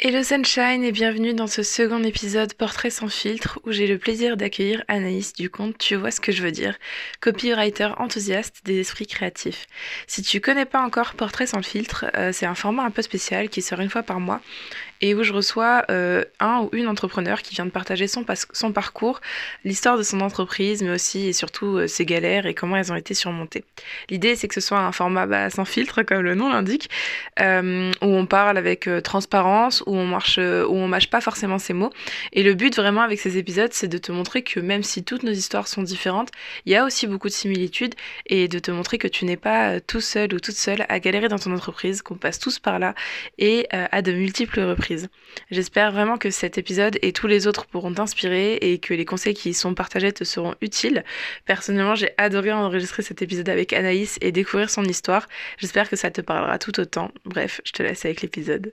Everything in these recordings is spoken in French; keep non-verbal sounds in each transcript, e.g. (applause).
Hello Sunshine et bienvenue dans ce second épisode Portrait sans filtre où j'ai le plaisir d'accueillir Anaïs du compte Tu vois ce que je veux dire, copywriter enthousiaste des esprits créatifs. Si tu connais pas encore Portrait sans filtre, euh, c'est un format un peu spécial qui sort une fois par mois et où je reçois euh, un ou une entrepreneur qui vient de partager son, parcours, l'histoire de son entreprise, mais aussi et surtout euh, ses galères et comment elles ont été surmontées. L'idée, c'est que ce soit un format bah, sans filtre, comme le nom l'indique, euh, où on parle avec transparence, où on marche, où on mâche pas forcément ses mots. Et le but vraiment avec ces épisodes, c'est de te montrer que même si toutes nos histoires sont différentes, il y a aussi beaucoup de similitudes et de te montrer que tu n'es pas tout seul ou toute seule à galérer dans ton entreprise, qu'on passe tous par là et à de multiples reprises. J'espère vraiment que cet épisode et tous les autres pourront t'inspirer et que les conseils qui y sont partagés te seront utiles. Personnellement, j'ai adoré enregistrer cet épisode avec Anaïs et découvrir son histoire. J'espère que ça te parlera tout autant. Bref, je te laisse avec l'épisode.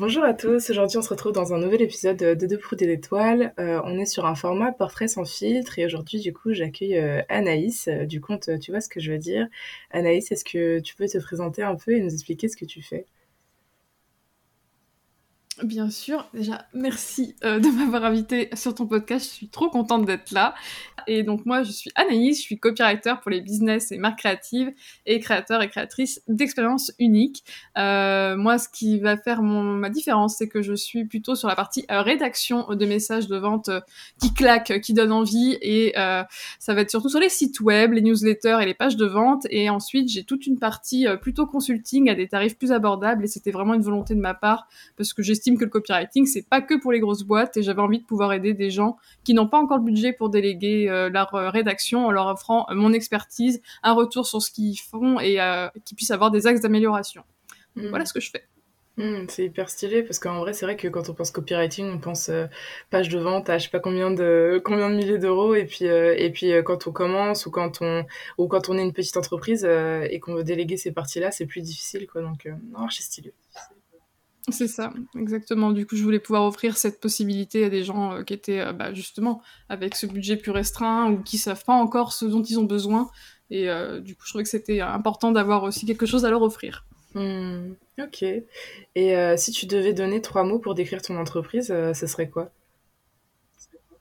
Bonjour à tous, aujourd'hui on se retrouve dans un nouvel épisode de Deux pour des étoiles. Euh, on est sur un format portrait sans filtre et aujourd'hui du coup j'accueille euh, Anaïs euh, du compte Tu vois ce que je veux dire? Anaïs, est-ce que tu peux te présenter un peu et nous expliquer ce que tu fais? Bien sûr, déjà merci de m'avoir invité sur ton podcast, je suis trop contente d'être là. Et donc moi, je suis Anaïs, je suis copywriter pour les business et marques créatives et créateur et créatrice d'expériences uniques. Euh, moi, ce qui va faire mon, ma différence, c'est que je suis plutôt sur la partie euh, rédaction de messages de vente euh, qui claquent, qui donnent envie, et euh, ça va être surtout sur les sites web, les newsletters et les pages de vente. Et ensuite, j'ai toute une partie plutôt consulting à des tarifs plus abordables, et c'était vraiment une volonté de ma part parce que j'estime que le copywriting c'est pas que pour les grosses boîtes, et j'avais envie de pouvoir aider des gens qui n'ont pas encore le budget pour déléguer euh, leur euh, rédaction en leur offrant euh, mon expertise, un retour sur ce qu'ils font et qu'ils puissent avoir des axes d'amélioration. Hmm. Voilà ce que je fais. Hmm, c'est hyper stylé parce qu'en vrai c'est vrai que quand on pense copywriting on pense page de vente à je sais pas combien de combien de milliers d'euros et puis et puis quand on commence ou quand on ou quand on est une petite entreprise et qu'on veut déléguer ces parties là c'est plus difficile quoi donc non c'est stylé. C'est ça, exactement. Du coup, je voulais pouvoir offrir cette possibilité à des gens euh, qui étaient euh, bah, justement avec ce budget plus restreint ou qui savent pas encore ce dont ils ont besoin. Et euh, du coup, je trouvais que c'était important d'avoir aussi quelque chose à leur offrir. Hmm, ok. Et si tu devais donner trois mots pour décrire ton entreprise, ce serait quoi?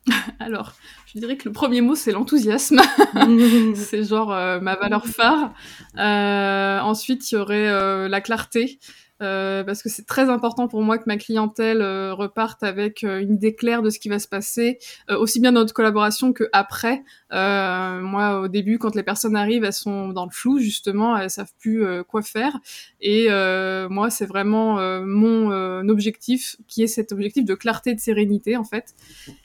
(laughs) Alors, je dirais que le premier mot, c'est l'enthousiasme. (laughs) (laughs) c'est genre ma valeur phare. ensuite, il y aurait la clarté. Euh, parce que c'est très important pour moi que ma clientèle euh, reparte avec euh, une idée claire de ce qui va se passer, aussi bien dans notre collaboration que après. moi, au début, quand les personnes arrivent, elles sont dans le flou justement, elles savent plus quoi faire. Et moi, c'est vraiment mon objectif, qui est cet objectif de clarté et de sérénité en fait.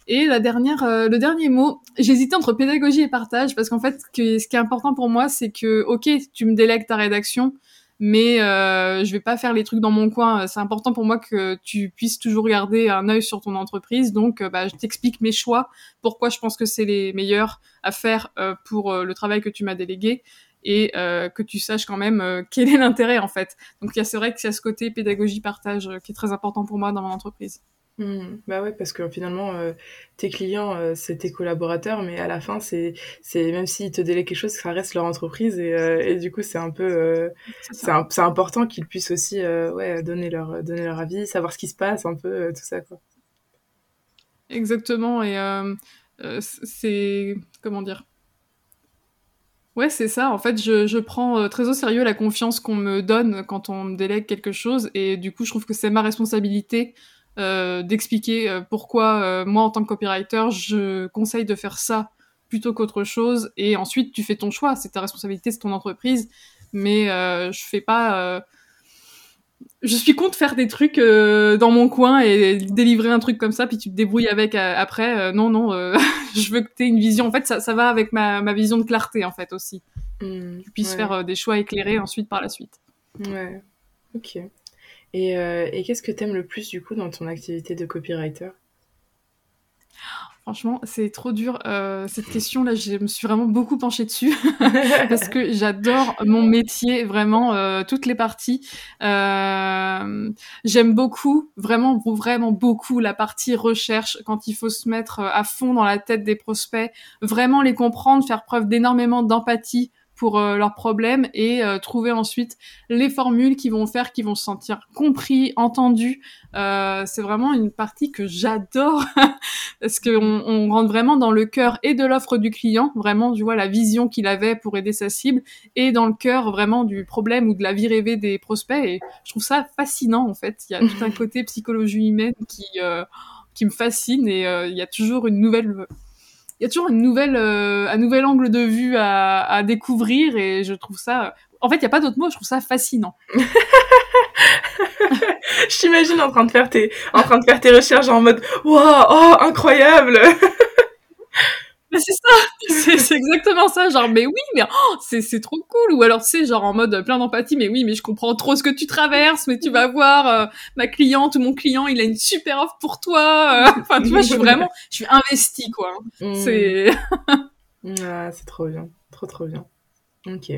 Et la dernière, le dernier mot, j'hésitais entre pédagogie et partage parce qu'en fait, ce qui est important pour moi, c'est que ok, tu me délègues ta rédaction mais euh, je vais pas faire les trucs dans mon coin. C'est important pour moi que tu puisses toujours garder un œil sur ton entreprise. Donc, euh, bah, je t'explique mes choix, pourquoi je pense que c'est les meilleurs à faire euh, pour euh, le travail que tu m'as délégué et que tu saches quand même quel est l'intérêt en fait. Donc, c'est vrai qu'il y a ce côté pédagogie partage qui est très important pour moi dans mon entreprise. Mmh. Bah ouais, parce que finalement, euh, tes clients, euh, c'est tes collaborateurs, mais à la fin, c'est, c'est même s'ils te délèguent quelque chose, ça reste leur entreprise, et, euh, et du coup, c'est un peu, c'est, c'est important qu'ils puissent aussi, ouais, donner leur, donner leur avis, savoir ce qui se passe, un peu, tout ça, quoi. Exactement, et c'est comment dire? Ouais, c'est ça. En fait, je, je prends euh, très au sérieux la confiance qu'on me donne quand on me délègue quelque chose. Et du coup, je trouve que c'est ma responsabilité d'expliquer euh, pourquoi euh, moi, en tant que copywriter, je conseille de faire ça plutôt qu'autre chose. Et ensuite, tu fais ton choix. C'est ta responsabilité, c'est ton entreprise. Mais je fais pas je suis contre faire des trucs euh, dans mon coin et délivrer un truc comme ça, puis tu te débrouilles avec euh, après. Euh, non, non, (laughs) je veux que tu aies une vision. En fait, ça, ça va avec ma, ma vision de clarté, en fait, aussi. Mmh, tu puisses faire des choix éclairés ensuite par la suite. Ouais, ok. Et, et qu'est-ce que t'aimes le plus, du coup, dans ton activité de copywriter? Franchement, c'est trop dur. Euh, cette question-là, je me suis vraiment beaucoup penchée dessus (laughs) parce que j'adore mon métier, vraiment euh, toutes les parties. Euh, J'aime beaucoup, vraiment, vraiment beaucoup la partie recherche quand il faut se mettre à fond dans la tête des prospects, vraiment les comprendre, faire preuve d'énormément d'empathie pour euh, leurs problèmes et euh, trouver ensuite les formules qui vont faire qu'ils vont se sentir compris, entendus. Euh, c'est vraiment une partie que j'adore (laughs) parce qu'on on rentre vraiment dans le cœur et de l'offre du client, vraiment, tu vois, la vision qu'il avait pour aider sa cible et dans le cœur vraiment du problème ou de la vie rêvée des prospects. Et je trouve ça fascinant en fait. Il y a tout un (laughs) côté psychologie humaine qui qui me fascine et il y a toujours une nouvelle il y a toujours une nouvelle, euh, un nouvel angle de vue à, à, découvrir et je trouve ça. En fait, il y a pas d'autre mot. Je trouve ça fascinant. (laughs) je t'imagine en train de faire tes, en train de faire tes recherches en mode, waouh, oh, incroyable. (laughs) c'est ça, (laughs) c'est exactement ça. Genre, mais oui, mais oh, c'est trop cool. Ou alors, tu sais, genre en mode plein d'empathie, mais oui, mais je comprends trop ce que tu traverses, mais tu vas voir, euh, ma cliente ou mon client, il a une super offre pour toi. Euh. (laughs) Enfin, tu vois, je suis vraiment, (laughs) je suis investie, quoi. Mm. C'est. ah, c'est trop bien, trop trop bien. Ok.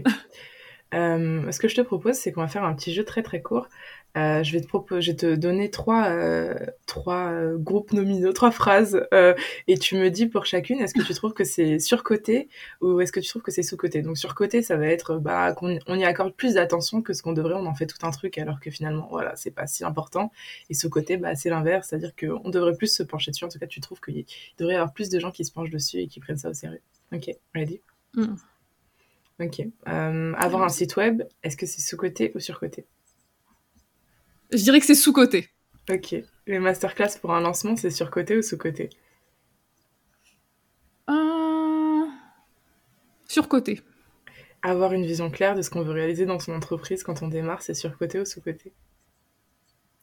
Euh, ce que je te propose, c'est qu'on va faire un petit jeu très très court. Euh, je vais te proposer, je vais te donner trois, euh, trois euh, groupes nominaux, trois phrases, et tu me dis pour chacune, est-ce que tu trouves que c'est surcoté ou est-ce que tu trouves que c'est sous-coté? Donc surcoté, ça va être bah, qu'on on y accorde plus d'attention que ce qu'on devrait, on en fait tout un truc alors que finalement, voilà, c'est pas si important. Et sous-côté, bah, c'est l'inverse, c'est-à-dire qu'on devrait plus se pencher dessus. En tout cas, tu trouves qu'il devrait y avoir plus de gens qui se penchent dessus et qui prennent ça au sérieux. Ok, ready? Mm. Ok. avoir un site web, est-ce que c'est sous-côté ou sur-côté je dirais que c'est sous-côté. Ok. Les masterclass pour un lancement, c'est sur-côté ou sous-côté euh... Sur-côté. Avoir une vision claire de ce qu'on veut réaliser dans son entreprise quand on démarre, c'est sur-côté ou sous-côté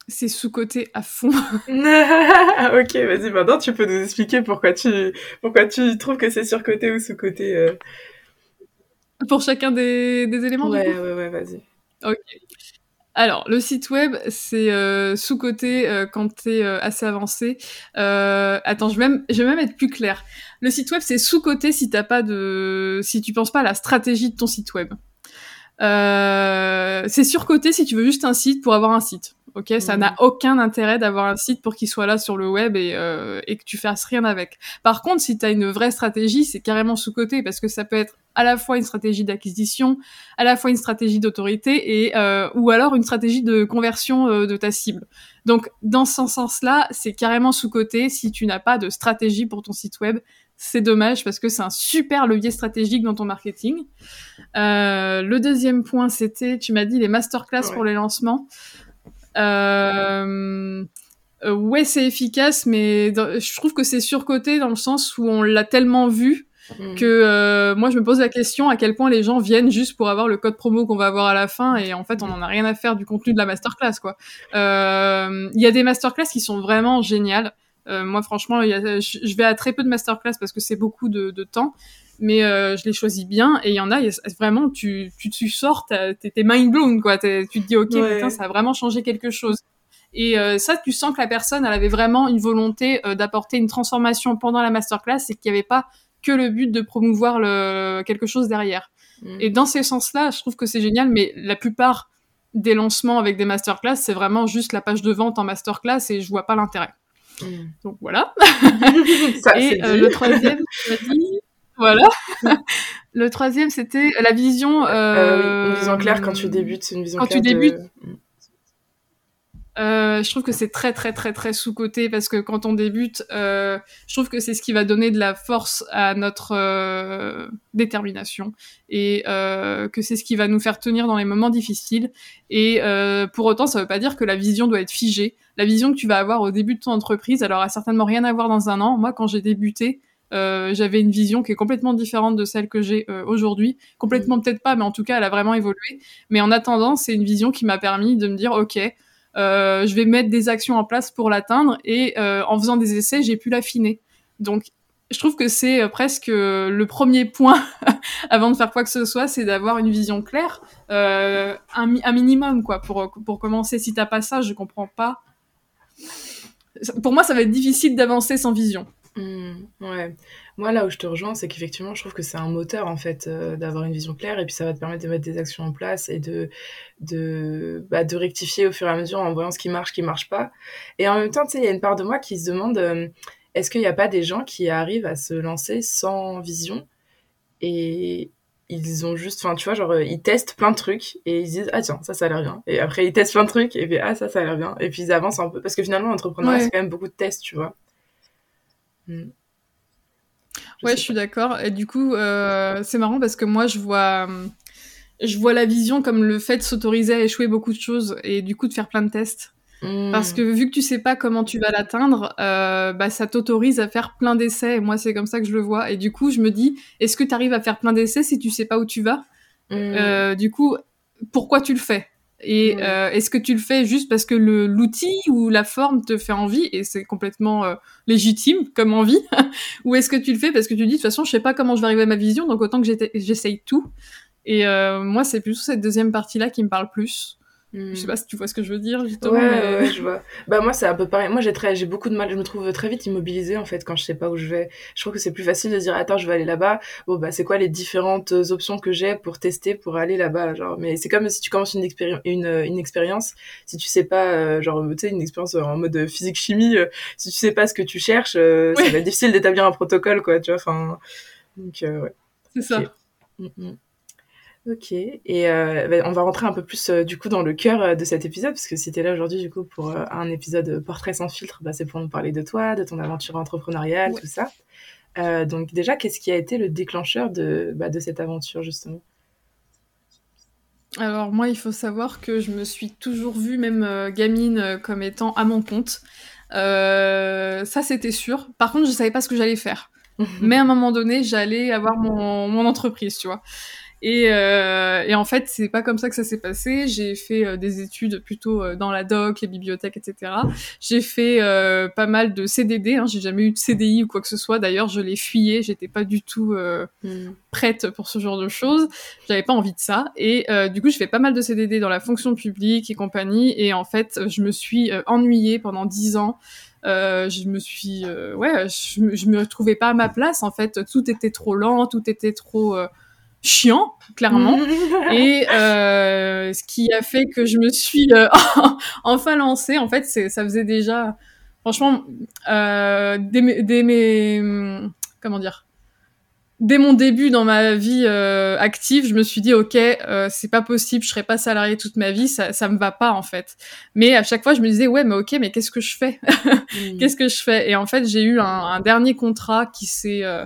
c'est sous-côté à fond. (laughs) (laughs) ok, vas-y, maintenant tu peux nous expliquer pourquoi tu, pourquoi tu trouves que c'est sur-côté ou sous-côté. Euh... Pour chacun des, des éléments Ouais, ouais, ouais, vas-y. Ok. Alors, le site web, c'est euh, sous-côté euh, quand t'es euh, assez avancé. Euh, attends, je vais, même, je vais même être plus clair. Le site web, c'est sous-côté si t'as pas de, si tu penses pas à la stratégie de ton site web. C'est surcoté si tu veux juste un site pour avoir un site. Ok, ça n'a mmh. aucun intérêt d'avoir un site pour qu'il soit là sur le web et, euh, et que tu fasses rien avec. Par contre, si tu as une vraie stratégie, c'est carrément sous-côté parce que ça peut être à la fois une stratégie d'acquisition, à la fois une stratégie d'autorité et euh, ou alors une stratégie de conversion euh, de ta cible. Donc dans ce sens-là, c'est carrément sous-côté si tu n'as pas de stratégie pour ton site web. C'est dommage parce que c'est un super levier stratégique dans ton marketing. Euh, le deuxième point, c'était, tu m'as dit les masterclass pour les lancements. Euh, euh, ouais, c'est efficace, mais je trouve que c'est surcoté dans le sens où on l'a tellement vu mm. que euh, moi je me pose la question à quel point les gens viennent juste pour avoir le code promo qu'on va avoir à la fin et en fait on en a rien à faire du contenu de la masterclass quoi. Il y a des masterclass qui sont vraiment géniales. moi franchement, y a, je vais à très peu de masterclass parce que c'est beaucoup de, de, temps, mais euh, je les choisis bien et il y en a, vraiment tu tu, tu sors t'es mind blown quoi. Tu te dis ok putain ça a vraiment changé quelque chose. Et euh, ça tu sens que la personne elle avait vraiment une volonté euh, d'apporter une transformation pendant la masterclass et qu'il n'y avait pas que le but de promouvoir le quelque chose derrière. Mm. et dans ces sens là je trouve que c'est génial mais la plupart des lancements avec des masterclass c'est vraiment juste la page de vente en masterclass et je vois pas l'intérêt. Mm. donc voilà. (laughs) Ça, et le troisième tu dit voilà. (laughs) le troisième, c'était la vision. Euh, une vision claire quand tu débutes, c'est une vision quand claire. tu débutes. euh, je trouve que c'est très très très très sous coté parce que quand on débute, euh, je trouve que c'est ce qui va donner de la force à notre euh, détermination et euh, que c'est ce qui va nous faire tenir dans les moments difficiles. Et euh, pour autant, ça veut pas dire que la vision doit être figée. La vision que tu vas avoir au début de ton entreprise, alors a certainement rien à voir dans un an. Moi, quand j'ai débuté, euh, j'avais une vision qui est complètement différente de celle que j'ai euh, aujourd'hui. Complètement peut-être pas, mais en tout cas, elle a vraiment évolué. Mais en attendant, c'est une vision qui m'a permis de me dire, ok, euh, je vais mettre des actions en place pour l'atteindre et en faisant des essais, j'ai pu l'affiner. Donc, je trouve que c'est presque le premier point (laughs) avant de faire quoi que ce soit, c'est d'avoir une vision claire, un, un, minimum quoi, pour pour commencer. Si t'as pas ça, je comprends pas. Pour moi, ça va être difficile d'avancer sans vision. Mmh, ouais. Moi, là où je te rejoins, c'est qu'effectivement, je trouve que c'est un moteur, en fait, euh, d'avoir une vision claire, et puis ça va te permettre de mettre des actions en place et de, de, bah, de rectifier au fur et à mesure en voyant ce qui marche, ce qui marche pas. Et en même temps, tu sais, il y a une part de moi qui se demande, euh, est-ce qu'il n'y a pas des gens qui arrivent à se lancer sans vision et ils ont juste, enfin, tu vois, genre, ils testent plein de trucs et ils disent, ah tiens, ça, ça a l'air bien. Et après, ils testent plein de trucs et puis, ah, ça, ça a l'air bien. Et puis, ils avancent un peu. Parce que finalement, l'entrepreneuriat, ouais. c'est quand même beaucoup de tests, tu vois. Mm. Je ouais, je suis d'accord. Et du coup, euh, c'est marrant parce que moi, je vois, je vois la vision comme le fait de s'autoriser à échouer beaucoup de choses et du coup de faire plein de tests. Mmh. Parce que vu que tu sais pas comment tu vas l'atteindre, euh, bah, ça t'autorise à faire plein d'essais. Et moi, c'est comme ça que je le vois. Et du coup, je me dis, est-ce que tu arrives à faire plein d'essais si tu sais pas où tu vas? Mmh. euh, Du coup, pourquoi tu le fais? Et ouais. euh, est-ce que tu le fais juste parce que le l'outil ou la forme te fait envie et c'est complètement euh, légitime comme envie? (laughs) Ou est-ce que tu le fais parce que tu dis de toute façon je sais pas comment je vais arriver à ma vision donc autant que j'essaye tout. Et euh, moi c'est plutôt cette deuxième partie là qui me parle plus je sais pas si tu vois ce que je veux dire justement. Ouais, mais... ouais, je vois. Bah moi c'est un peu pareil. Moi j'ai très, j'ai beaucoup de mal. Je me trouve très vite immobilisée en fait quand je sais pas où je vais. Je trouve que c'est plus facile de dire attends je vais aller là-bas. Bon bah c'est quoi les différentes options que j'ai pour tester pour aller là-bas genre? Mais c'est comme si tu commences une expérience, une, une expérience. Si tu sais pas euh, genre tu sais une expérience en mode physique chimie, euh, si tu sais pas ce que tu cherches, euh, ouais. ça va être difficile d'établir un protocole quoi. Tu vois. Enfin donc euh, ouais. C'est ça. Okay. Mm -hmm. Ok, et euh, bah, on va rentrer un peu plus euh, du coup dans le cœur euh, de cet épisode, parce que si t'es là aujourd'hui du coup pour un épisode portrait sans filtre, bah, c'est pour nous parler de toi, de ton aventure entrepreneuriale, ouais. tout ça. Donc déjà, qu'est-ce qui a été le déclencheur de, bah, de cette aventure justement? Alors moi, il faut savoir que je me suis toujours vue, même gamine, comme étant à mon compte. ça, c'était sûr. Par contre, je savais pas ce que j'allais faire. (laughs) Mais à un moment donné, j'allais avoir mon, mon entreprise, tu vois. Et, euh, et, en fait, c'est pas comme ça que ça s'est passé. J'ai fait euh, des études plutôt euh, dans la doc, les bibliothèques, etc. J'ai fait euh, pas mal de CDD. Hein. J'ai jamais eu de CDI ou quoi que ce soit. D'ailleurs, je l'ai fuyé. J'étais pas du tout mm. prête pour ce genre de choses. J'avais pas envie de ça. Et du coup, je fais pas mal de CDD dans la fonction publique et compagnie. Et en fait, je me suis ennuyée pendant dix ans. Euh, je me suis, euh, ouais, je, je, me retrouvais pas à ma place en fait. Tout était trop lent, tout était trop euh, chiant, clairement. (laughs) et euh, ce qui a fait que je me suis euh, (laughs) enfin lancée, en fait, c'est ça faisait déjà, franchement, euh, dès, dès, mes, comment dire, dès mon début dans ma vie euh, active, je me suis dit ok, euh, c'est pas possible, je serai pas salariée toute ma vie, ça, ça me va pas en fait. Mais à chaque fois, je me disais ouais, mais ok, mais qu'est-ce que je fais? (laughs) Mmh. Qu'est-ce que je fais? Et en fait, j'ai eu un, un, dernier contrat qui s'est euh,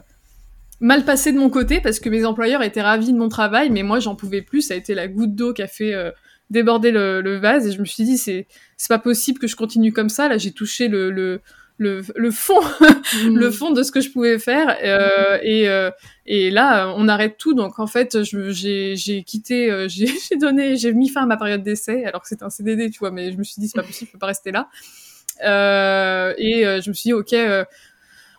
mal passé de mon côté parce que mes employeurs étaient ravis de mon travail, mais moi j'en pouvais plus. Ça a été la goutte d'eau qui a fait euh, déborder le, le, vase et je me suis dit c'est c'est pas possible que je continue comme ça. Là j'ai touché le, le le, le fond (laughs) mmh. le fond de ce que je pouvais faire euh, et euh, et là on arrête tout donc en fait j'ai j'ai quitté euh, (laughs) j'ai donné j'ai mis fin à ma période d'essai alors que c'était un CDD tu vois mais je me suis dit c'est pas possible je peux pas rester là et je me suis dit ok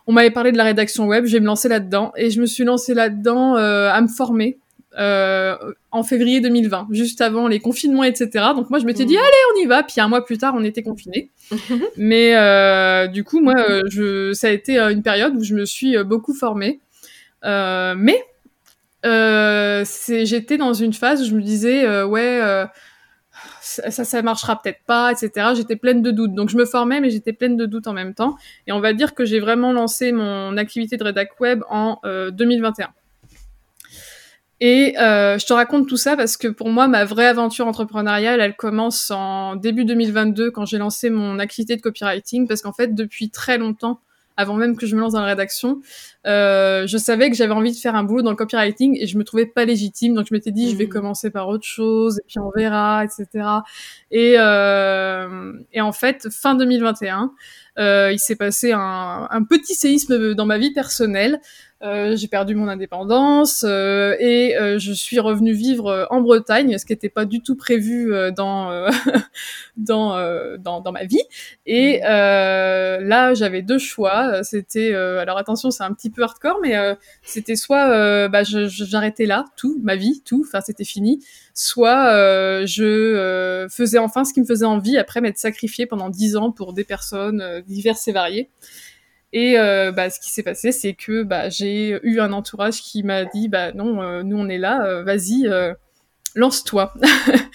on m'avait parlé de la rédaction web, je vais me lancer là-dedans. Et je me suis lancée là-dedans euh, à me former euh, en février 2020, juste avant les confinements, etc. Donc moi, je m'étais dit, mmh. allez, on y va. Puis un mois plus tard, on était confinés. (laughs) Mais euh, du coup, moi, je, ça a été une période où je me suis beaucoup formée. mais j'étais dans une phase où je me disais, ouais ça, ça marchera peut-être pas, etc. J'étais pleine de doutes. Donc je me formais, mais j'étais pleine de doutes en même temps. Et on va dire que j'ai vraiment lancé mon activité de rédac web en euh, 2021. Et euh, je te raconte tout ça parce que pour moi, ma vraie aventure entrepreneuriale, elle commence en début 2022 quand j'ai lancé mon activité de copywriting. Parce qu'en fait, depuis très longtemps, avant même que je me lance dans la rédaction, euh, je savais que j'avais envie de faire un boulot dans le copywriting et je me trouvais pas légitime. Donc je m'étais dit, je vais mmh. commencer par autre chose et puis on verra, etc. Et, euh, et en fait, fin 2021, euh, il s'est passé un, un, petit séisme dans ma vie personnelle. Euh, j'ai perdu mon indépendance euh, et euh, je suis revenue vivre en Bretagne, ce qui n'était pas du tout prévu dans, (laughs) dans, dans, dans ma vie. Et là, j'avais deux choix. C'était alors attention, c'est un petit peu hardcore, mais c'était soit bah, j'arrêtais là tout ma vie, tout, enfin c'était fini, soit je faisais enfin ce qui me faisait envie après m'être sacrifiée pendant dix ans pour des personnes diverses et variées. Et euh, bah, ce qui s'est passé, c'est que bah, j'ai eu un entourage qui m'a dit bah non, euh, nous on est là, euh, vas-y, lance-toi. Mm.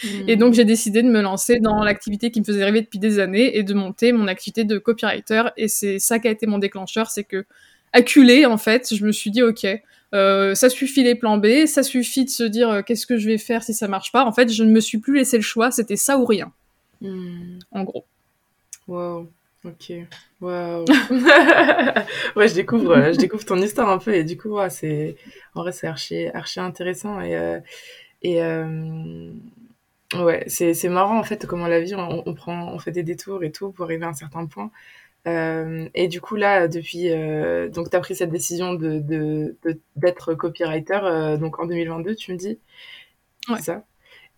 (laughs) Et donc j'ai décidé de me lancer dans l'activité qui me faisait rêver depuis des années et de monter mon activité de copywriter. Et c'est ça qui a été mon déclencheur, c'est que acculé en fait, je me suis dit ok, ça suffit les plans B, ça suffit de se dire qu'est-ce que je vais faire si ça marche pas. En fait, je ne me suis plus laissé le choix, c'était ça ou rien. Mm. En gros. Wow. Ok. Waouh. (laughs) ouais, je découvre, euh, je découvre ton histoire un peu et du coup, c'est, en vrai, c'est archi, archi intéressant et, euh, et euh, ouais, c'est, c'est marrant en fait comment la vie, on, prend, on fait des détours et tout pour arriver à un certain point. et du coup, là, depuis, donc, tu as pris cette décision de, de, d'être copywriter, donc en 2022, tu me dis? Ouais. C'est ça?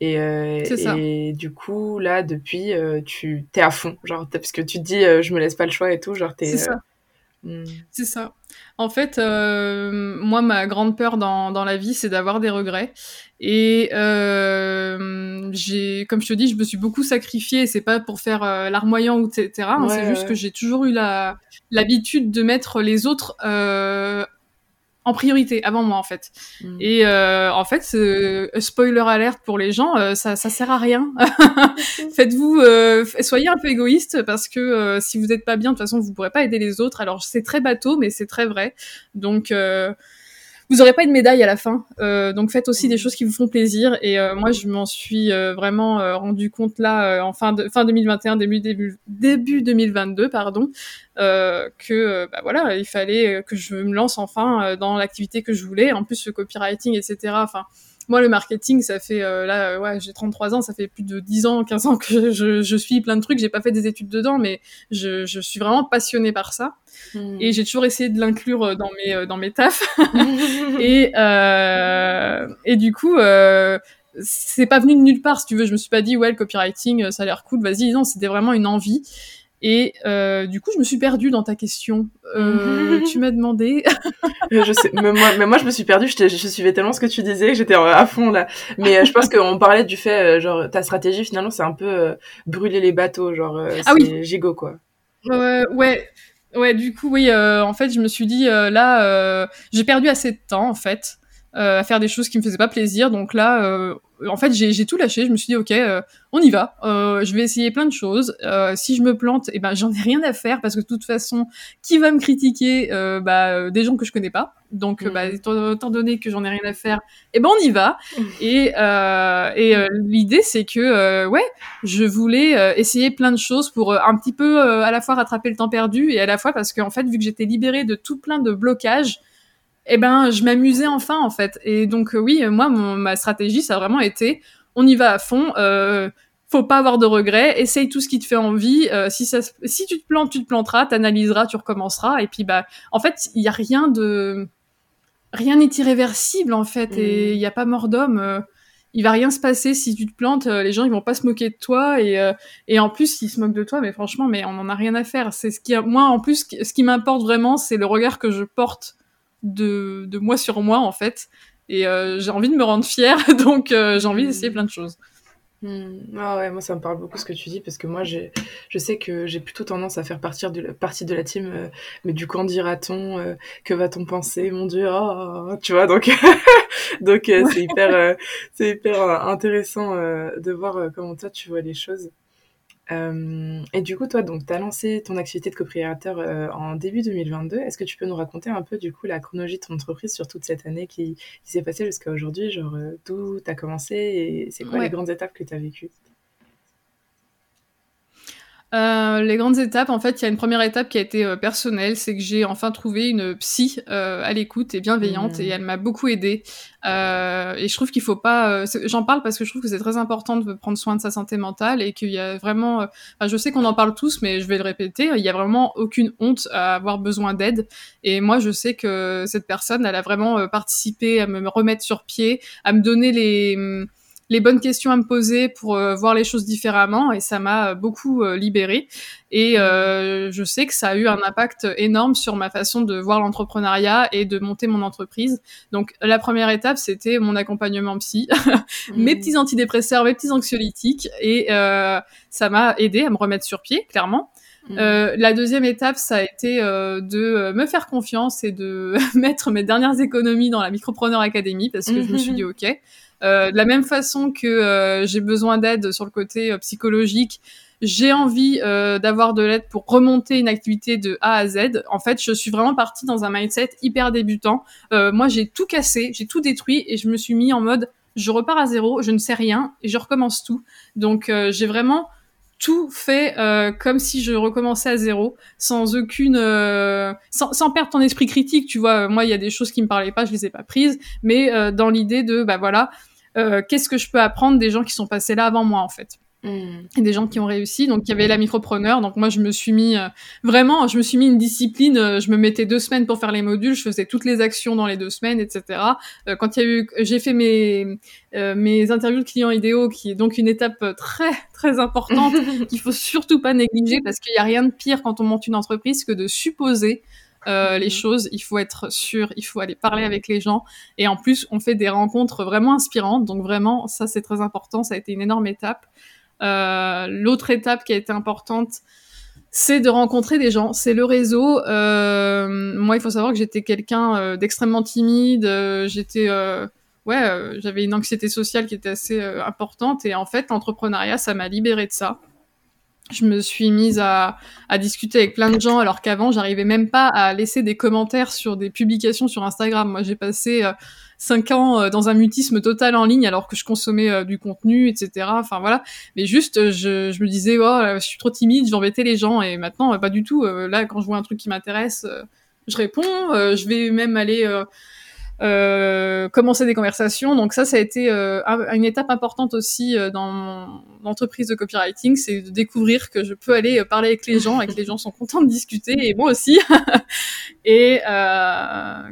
Et, euh, et du coup, là, depuis, euh, tu t'es à fond. Genre, parce que tu te dis, euh, je me laisse pas le choix et tout. Genre, t'es. C'est ça. Hmm. C'est ça. En fait, moi, ma grande peur dans, dans la vie, c'est d'avoir des regrets. Et j'ai, comme je te dis, je me suis beaucoup sacrifiée. C'est pas pour faire larmoyant ou etc. Hein, c'est juste que j'ai toujours eu la l'habitude de mettre les autres en priorité avant moi en fait. Mm. Et euh, en fait, euh, spoiler alerte pour les gens, euh, ça ça sert à rien. (laughs) Faites-vous, euh, soyez un peu égoïste parce que si vous n'êtes pas bien, de toute façon vous pourrez pas aider les autres. Alors c'est très bateau, mais c'est très vrai. Donc vous aurez pas une médaille à la fin. Euh, donc faites aussi des choses qui vous font plaisir. Et euh, moi, je m'en suis euh, vraiment rendu compte là en fin de fin 2021, début début début 2022, pardon, que bah voilà, il fallait que je me lance enfin dans l'activité que je voulais. En plus, le copywriting, etc. Enfin moi, le marketing, ça fait euh, là, euh, ouais, j'ai 33 ans, ça fait plus de 10 ans, 15 ans que je, je suis plein de trucs. J'ai pas fait des études dedans, mais je, je suis vraiment passionnée par ça. Hmm. Et j'ai toujours essayé de l'inclure euh, dans mes dans mes tafs. (laughs) et et du coup. c'est pas venu de nulle part, si tu veux. Je me suis pas dit, ouais, le copywriting, ça a l'air cool, vas-y. Non, c'était vraiment une envie. Et euh, du coup, je me suis perdue dans ta question. Euh, (laughs) tu m'as demandé. Euh, (laughs) je sais, mais moi, mais moi, je me suis perdue. Je, je suivais tellement ce que tu disais que j'étais à fond là. Mais euh, je pense qu'on parlait du fait, euh, genre, ta stratégie finalement, c'est un peu brûler les bateaux, genre, ah oui. gigot quoi. ouais. Ouais, du coup, oui, en fait, je me suis dit, là, j'ai perdu assez de temps, en fait, à faire des choses qui me faisaient pas plaisir. Donc là, en fait, j'ai tout lâché. Je me suis dit, ok, euh, on y va. Euh, je vais essayer plein de choses. Euh, si je me plante, eh ben, j'en ai rien à faire parce que de toute façon, qui va me critiquer bah, Des gens que je connais pas. Donc, bah, mhm. étant, donné que j'en ai rien à faire, eh ben, on y va. Et, et l'idée, c'est que, ouais, je voulais essayer plein de choses pour un petit peu à la fois rattraper le temps perdu et à la fois parce qu'en fait, vu que j'étais libérée de tout plein de blocages, eh ben, je m'amusais enfin en fait. Et donc euh, oui, moi, ma stratégie, ça a vraiment été, on y va à fond. Euh, faut pas avoir de regrets, essaye tout ce qui te fait envie. Euh, si ça, si tu te plantes, tu te planteras, t'analyseras, tu recommenceras. Et puis bah, en fait, il y a rien de, rien n'est irréversible en fait, et il y a pas mort d'homme. Euh, il va rien se passer si tu te plantes. les gens ils vont pas se moquer de toi et et en plus ils se moquent de toi, mais franchement, mais on en a rien à faire. C'est ce qui, moi en plus, ce qui m'importe vraiment, c'est le regard que je porte de, de moi sur moi en fait. Et euh, j'ai envie de me rendre fière, (laughs) donc euh, j'ai envie d'essayer plein de choses. Hmm. Ah ouais, moi ça me parle beaucoup ce que tu dis parce que moi je sais que j'ai plutôt tendance à faire partir de la, partie de la team, euh, mais du qu'en dira-t-on, que va-t-on penser, mon dieu, oh, tu vois donc (laughs) donc c'est hyper c'est hyper intéressant de voir comment toi tu vois les choses. Euh, et du coup, toi, donc, tu as lancé ton activité de copriateur euh, en début 2022. Est-ce que tu peux nous raconter un peu, du coup, la chronologie de ton entreprise sur toute cette année qui, s'est passée jusqu'à aujourd'hui Genre, euh, d'où tu as commencé et c'est quoi les grandes étapes que tu as vécues? Euh, les grandes étapes, en fait, il y a une première étape qui a été euh, personnelle, c'est que j'ai enfin trouvé une psy euh, à l'écoute et bienveillante, et mmh. elle m'a beaucoup aidée. et je trouve qu'il faut pas. J'en parle parce que je trouve que c'est très important de prendre soin de sa santé mentale et qu'il y a vraiment. Enfin, je sais qu'on en parle tous, mais je vais le répéter. Il y a vraiment aucune honte à avoir besoin d'aide. Et moi, je sais que cette personne, elle a vraiment participé à me remettre sur pied, à me donner les les bonnes questions à me poser pour euh, voir les choses différemment et ça m'a beaucoup euh, libérée et euh, je sais que ça a eu un impact énorme sur ma façon de voir l'entrepreneuriat et de monter mon entreprise. Donc la première étape c'était mon accompagnement psy, (laughs) mes mmh. petits antidépresseurs, mes petits anxiolytiques et ça m'a aidé à me remettre sur pied clairement. Mmh. la deuxième étape, ça a été de me faire confiance et de (laughs) mettre mes dernières économies dans la Micropreneur Academy parce que je me suis dit ok, euh, de la même façon que euh, j'ai besoin d'aide sur le côté euh, psychologique, j'ai envie d'avoir de l'aide pour remonter une activité de A à Z. En fait, je suis vraiment partie dans un mindset hyper débutant. moi, j'ai tout cassé, j'ai tout détruit et je me suis mis en mode je repars à zéro, je ne sais rien et je recommence tout. Donc, j'ai vraiment tout fait comme si je recommençais à zéro, sans aucune, sans, sans, perdre ton esprit critique. Tu vois, moi, il y a des choses qui me parlaient pas, je les ai pas prises, mais dans l'idée de, bah voilà, euh, qu'est-ce que je peux apprendre des gens qui sont passés là avant moi en fait. Et des gens qui ont réussi donc il y avait la micropreneur donc moi je me suis mis euh, vraiment je me suis mis une discipline euh, je me mettais deux semaines pour faire les modules je faisais toutes les actions dans les deux semaines etc quand il y a eu j'ai fait mes mes interviews de clients idéaux qui est donc une étape très très importante (laughs) qu'il faut surtout pas négliger parce qu'il y a rien de pire quand on monte une entreprise que de supposer euh, les choses, il faut être sûr, il faut aller parler avec les gens. Et en plus, on fait des rencontres vraiment inspirantes. Donc vraiment, ça c'est très important. Ça a été une énorme étape. Euh, L'autre étape qui a été importante, c'est de rencontrer des gens. C'est le réseau. Euh, moi, il faut savoir que j'étais quelqu'un euh, d'extrêmement timide. J'étais ouais, j'avais une anxiété sociale qui était assez importante. Et en fait, l'entrepreneuriat, ça m'a libérée de ça je me suis mise à, à, discuter avec plein de gens alors qu'avant j'arrivais même pas à laisser des commentaires sur des publications sur Instagram. Moi j'ai passé cinq ans euh, dans un mutisme total en ligne alors que je consommais euh, du contenu, etc. Enfin voilà. Mais juste je, je me disais oh je suis trop timide, j'embêtais les gens et maintenant pas du tout. là quand je vois un truc qui m'intéresse, je réponds. je vais même aller euh, commencer des conversations. Donc ça, ça a été euh, une étape importante aussi euh, dans mon entreprise de copywriting, c'est de découvrir que je peux aller parler avec les gens et que les gens sont contents de discuter et moi aussi. (laughs) et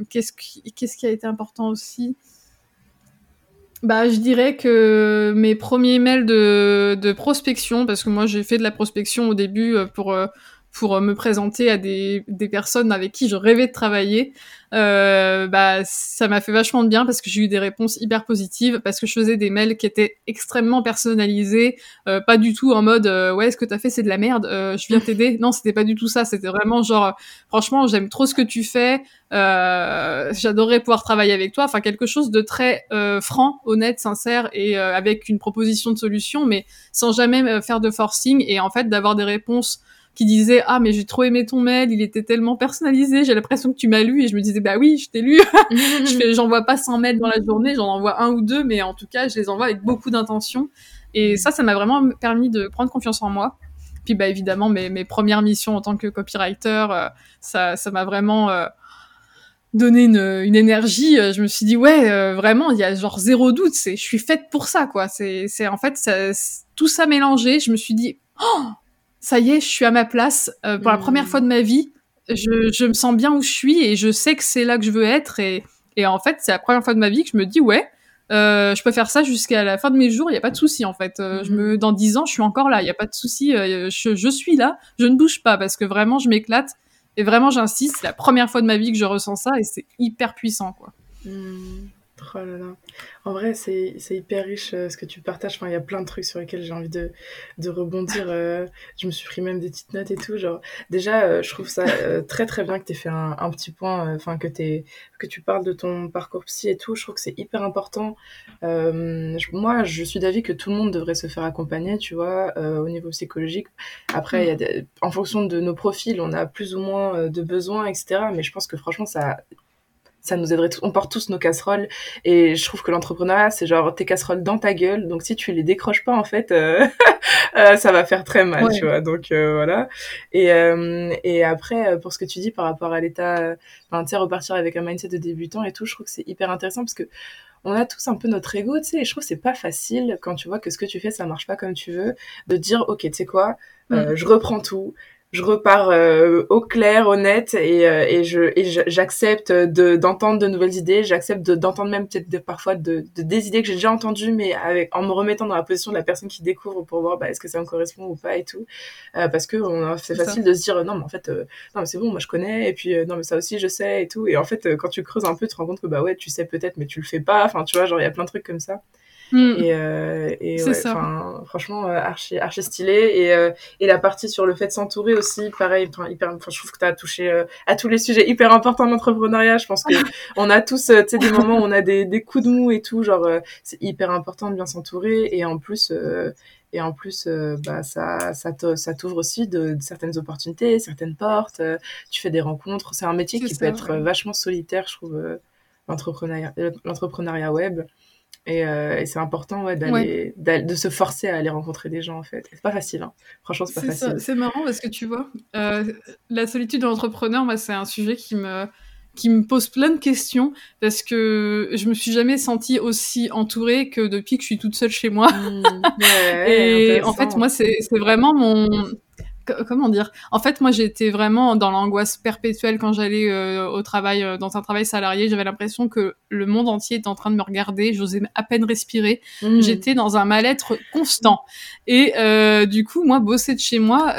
qu'est-ce qui, qu'est-ce qui a été important aussi? Bah, je dirais que mes premiers mails de, de prospection, parce que moi j'ai fait de la prospection au début pour pour me présenter à des, des personnes avec qui je rêvais de travailler. Euh, bah ça m'a fait vachement de bien parce que j'ai eu des réponses hyper positives parce que je faisais des mails qui étaient extrêmement personnalisés, euh, pas du tout en mode euh, ouais ce que t'as fait c'est de la merde, euh, je viens t'aider. Non c'était pas du tout ça, c'était vraiment genre franchement j'aime trop ce que tu fais, j'adorerais pouvoir travailler avec toi, enfin quelque chose de très franc, honnête, sincère et avec une proposition de solution mais sans jamais faire de forcing. Et en fait d'avoir des réponses qui disait ah mais j'ai trop aimé ton mail, il était tellement personnalisé, j'ai l'impression que tu m'as lu et je me disais bah oui je t'ai lu. (laughs) je fais j'envoie pas 100 mails dans la journée, j'en envoie un ou deux mais en tout cas je les envoie avec beaucoup d'intention et ça ça m'a vraiment permis de prendre confiance en moi. Puis bah évidemment mes, mes premières missions en tant que copywriter euh, ça ça m'a vraiment euh, donné une, une, énergie. Je me suis dit ouais, euh, vraiment, il y a genre zéro doute. C'est, je suis faite pour ça, quoi. C'est, c'est en fait ça, tout ça mélangé. Je me suis dit, oh, ça y est, je suis à ma place. Euh, pour la première fois de ma vie, je, je, me sens bien où je suis et je sais que c'est là que je veux être. Et, et en fait, c'est la première fois de ma vie que je me dis, ouais, euh, je peux faire ça jusqu'à la fin de mes jours, il n'y a pas de souci en fait. Euh, je me, mmh. dans dix ans, je suis encore là, il n'y a pas de souci. Euh, je, je, suis là, je ne bouge pas parce que vraiment, je m'éclate. Et vraiment, j'insiste, c'est la première fois de ma vie que je ressens ça et c'est hyper puissant, quoi. Mmh. Oh là là. En vrai, c'est hyper riche euh, ce que tu partages. Enfin, il y a plein de trucs sur lesquels j'ai envie de, de rebondir. Euh, je me suis pris même des petites notes et tout. Genre, déjà, euh, je trouve ça très très bien que tu fait un, petit point, enfin, que, que tu parles de ton parcours psy et tout. Je trouve que c'est hyper important. moi, je suis d'avis que tout le monde devrait se faire accompagner, tu vois, au niveau psychologique. Après, en fonction de nos profils, on a plus ou moins de besoins, etc. Mais je pense que franchement, ça ça nous aiderait. On porte tous nos casseroles et je trouve que l'entrepreneuriat c'est genre tes casseroles dans ta gueule. Donc si tu les décroches pas en fait, euh, (laughs) euh, ça va faire très mal, tu vois. Donc euh, voilà. Et et après pour ce que tu dis par rapport à l'état, enfin tu sais repartir avec un mindset de débutant et tout, je trouve que c'est hyper intéressant parce que on a tous un peu notre ego, tu sais, et je trouve que c'est pas facile quand tu vois que ce que tu fais ça marche pas comme tu veux, de dire ok, tu sais quoi, mm. je reprends tout, je repars euh, au clair, honnête et, euh, et je et j'accepte de d'entendre de nouvelles idées, j'accepte d'entendre même peut-être de, parfois de, de, des idées que j'ai déjà entendues mais avec en me remettant dans la position de la personne qui découvre pour voir bah, est-ce que ça me correspond ou pas et tout. Euh, parce que c'est facile de se dire non mais en fait non mais c'est bon moi je connais et puis non mais ça aussi je sais et tout. Et en fait quand tu creuses un peu tu te rends compte que bah ouais tu sais peut-être mais tu le fais pas. Enfin tu vois genre il y a plein de trucs comme ça Mm. Et, euh, et ouais, franchement, euh, archi, archi stylé. Et, euh, et la partie sur le fait de s'entourer aussi, pareil, hyper, je trouve que tu as touché euh, à tous les sujets hyper importants d'entrepreneuriat. Je pense que (laughs) on a tous, tu sais, des moments où on a des, des coups de mou et tout. Genre, c'est hyper important de bien s'entourer. Et en plus, et en plus, bah, ça, ça, t'ouvre aussi de, certaines opportunités, certaines portes. tu fais des rencontres. C'est un métier qui peut être vachement solitaire, je trouve, l'entrepreneuriat, l'entrepreneuriat web. Euh, et, c'est important ouais, d'aller, de se forcer à aller rencontrer des gens en fait. C'est pas facile, hein. franchement c'est pas facile. C'est marrant parce que tu vois, euh, la solitude de l'entrepreneur, moi c'est un sujet qui me qui me pose plein de questions parce que je me suis jamais sentie aussi entourée que depuis que je suis toute seule chez moi. Mmh, (laughs) et en fait moi c'est vraiment mon comment dire? En fait, moi, j'étais vraiment dans l'angoisse perpétuelle quand j'allais euh, au travail, euh, dans un travail salarié. J'avais l'impression que le monde entier était en train de me regarder. J'osais à peine respirer. Mmh. J'étais dans un mal-être constant. Et euh, du coup, moi, bosser de chez moi,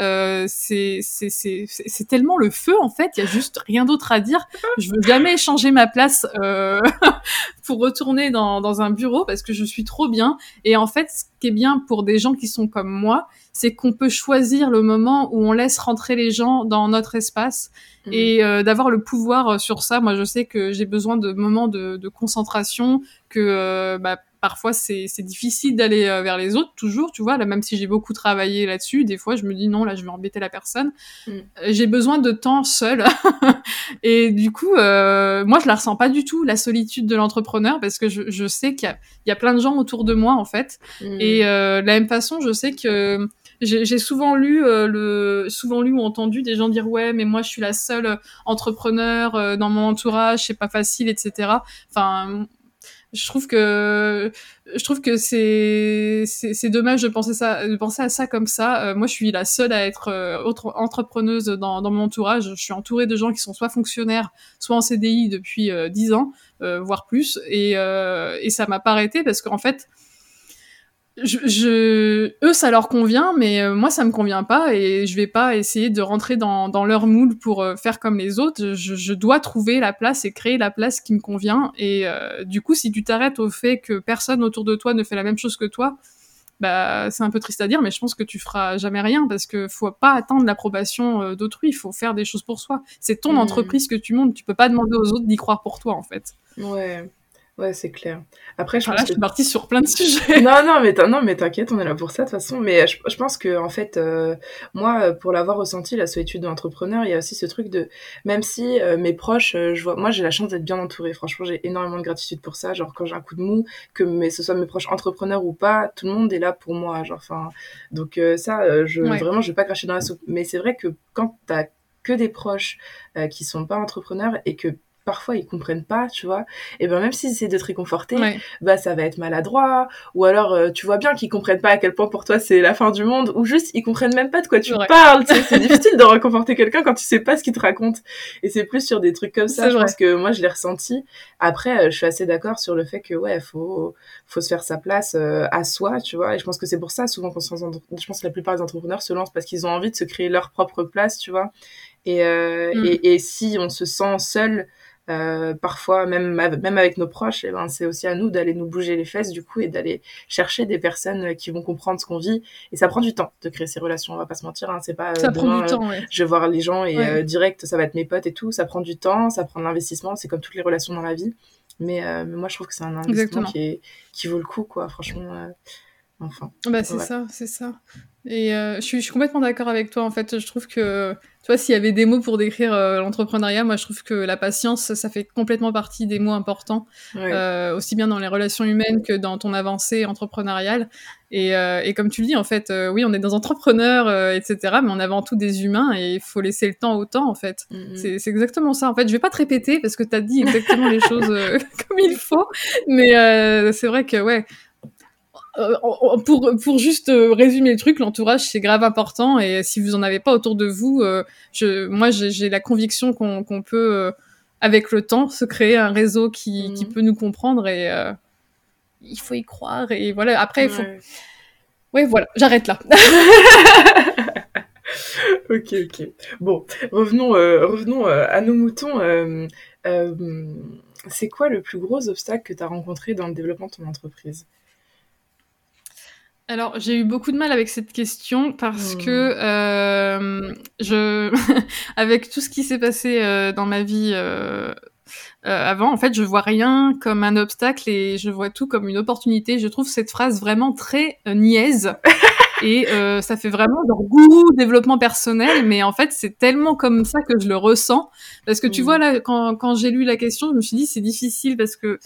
c'est c'est tellement le feu en fait. Il y a juste rien d'autre à dire. Je veux jamais changer ma place (laughs) pour retourner dans, dans un bureau parce que je suis trop bien. Et en fait, ce qui est bien pour des gens qui sont comme moi, c'est qu'on peut choisir le moment où on laisse rentrer les gens dans notre espace mm. et euh, d'avoir le pouvoir euh, sur ça. Moi, je sais que j'ai besoin de moments de, de concentration, que euh, bah, parfois c'est difficile d'aller vers les autres toujours, tu vois. Là, même si j'ai beaucoup travaillé là-dessus, des fois je me dis non, là je vais embêter la personne. Mm. J'ai besoin de temps seul. (laughs) et du coup, moi je la ressens pas du tout la solitude de l'entrepreneur parce que je, je sais qu'il y, y, a plein de gens autour de moi en fait. Mm. Et de la même façon, je sais que j'ai souvent lu euh, le souvent lu ou entendu des gens dire ouais mais moi je suis la seule entrepreneur euh, dans mon entourage c'est pas facile etc enfin je trouve que je trouve que c'est c'est dommage de penser ça de penser à ça comme ça. Euh, moi je suis la seule à être autre entrepreneuse dans, mon entourage. Je suis entourée de gens qui sont soit fonctionnaires soit en CDI depuis dix ans voire plus. Et et ça m'a pas arrêté parce qu'en fait je, je, eux, ça leur convient, mais euh, moi, ça me convient pas et je vais pas essayer de rentrer dans, dans leur moule pour euh, faire comme les autres. Je, je, dois trouver la place et créer la place qui me convient. Et euh, du coup, si tu t'arrêtes au fait que personne autour de toi ne fait la même chose que toi, bah, c'est un peu triste à dire, mais je pense que tu feras jamais rien parce que faut pas attendre l'approbation d'autrui. Il faut faire des choses pour soi. C'est ton mmh. entreprise que tu montes. Tu peux pas demander aux autres d'y croire pour toi, en fait. Ouais. Ouais, c'est clair. Après, je, pense je suis partie sur plein de sujets. non, non, mais non, mais t'inquiète, on est là pour ça de toute façon. Mais je, je pense que en fait, euh, moi, pour l'avoir ressenti, la solitude de l'entrepreneur, il y a aussi ce truc de, même si euh, mes proches, euh, je vois, moi, j'ai la chance d'être bien entourée. Franchement, j'ai énormément de gratitude pour ça. Genre, quand j'ai un coup de mou, que ce soit mes proches entrepreneurs ou pas, tout le monde est là pour moi. Genre, enfin, donc ça, je vraiment, je vais pas cracher dans la soupe. Mais c'est vrai que quand t'as que des proches qui sont pas entrepreneurs et que parfois ils comprennent pas, tu vois. Et ben même s'ils essaient de te réconforter, bah ça va être maladroit. Ou alors euh, tu vois bien qu'ils comprennent pas à quel point pour toi c'est la fin du monde, ou juste ils comprennent même pas de quoi tu parles. (laughs) c'est difficile de réconforter quelqu'un quand tu sais pas ce qu'il te raconte. Et c'est plus sur des trucs comme ça. Je pense que moi je l'ai ressenti. Après, euh, je suis assez d'accord sur le fait que ouais, faut faut se faire sa place euh, à soi, tu vois. Et je pense que c'est pour ça souvent qu'on se je pense que la plupart des entrepreneurs se lancent parce qu'ils ont envie de se créer leur propre place, tu vois. Et, mm. et, et si on se sent seul Euh, parfois, même, même avec nos proches, eh ben, c'est aussi à nous d'aller nous bouger les fesses, du coup, et d'aller chercher des personnes qui vont comprendre ce qu'on vit. Et ça prend du temps de créer ces relations, on va pas se mentir. Hein, c'est pas ça prend du temps, je vais voir les gens et direct, ça va être mes potes et tout. Ça prend du temps, ça prend de l'investissement, c'est comme toutes les relations dans la vie. Mais, moi, je trouve que c'est un investissement qui, est, qui vaut le coup, quoi. Franchement, Bah, c'est ça, c'est ça. Et euh, je, suis, je, suis, complètement d'accord avec toi. En fait, je trouve que, tu vois, s'il y avait des mots pour décrire euh, l'entrepreneuriat, moi, je trouve que la patience, ça fait complètement partie des mots importants, euh, aussi bien dans les relations humaines que dans ton avancée entrepreneuriale. Et, et comme tu le dis, en fait, oui, on est des entrepreneurs, etc., mais on est avant tout des humains et il faut laisser le temps au temps, en fait. Mm-hmm. C'est exactement ça. En fait, je vais pas te répéter parce que tu as dit exactement les choses (laughs) comme il faut, mais c'est vrai que, ouais, euh, pour, pour juste euh, résumer le truc, l'entourage c'est grave important et si vous en avez pas autour de vous, euh, je, moi j'ai la conviction qu'on peut avec le temps se créer un réseau qui, qui mhm. peut nous comprendre et il faut y croire et voilà. Après il faut. Ouais voilà, j'arrête là. (laughs) ok ok. Bon revenons revenons à nos moutons. c'est quoi le plus gros obstacle que tu as rencontré dans le développement de ton entreprise? Alors, j'ai eu beaucoup de mal avec cette question parce que euh, je, (laughs) avec tout ce qui s'est passé euh, dans ma vie euh, avant, en fait, je vois rien comme un obstacle et je vois tout comme une opportunité. Je trouve cette phrase vraiment très niaise (laughs) et ça fait vraiment leur goût développement personnel, mais en fait, c'est tellement comme ça que je le ressens. Parce que tu vois là, quand, quand j'ai lu la question, je me suis dit c'est difficile parce que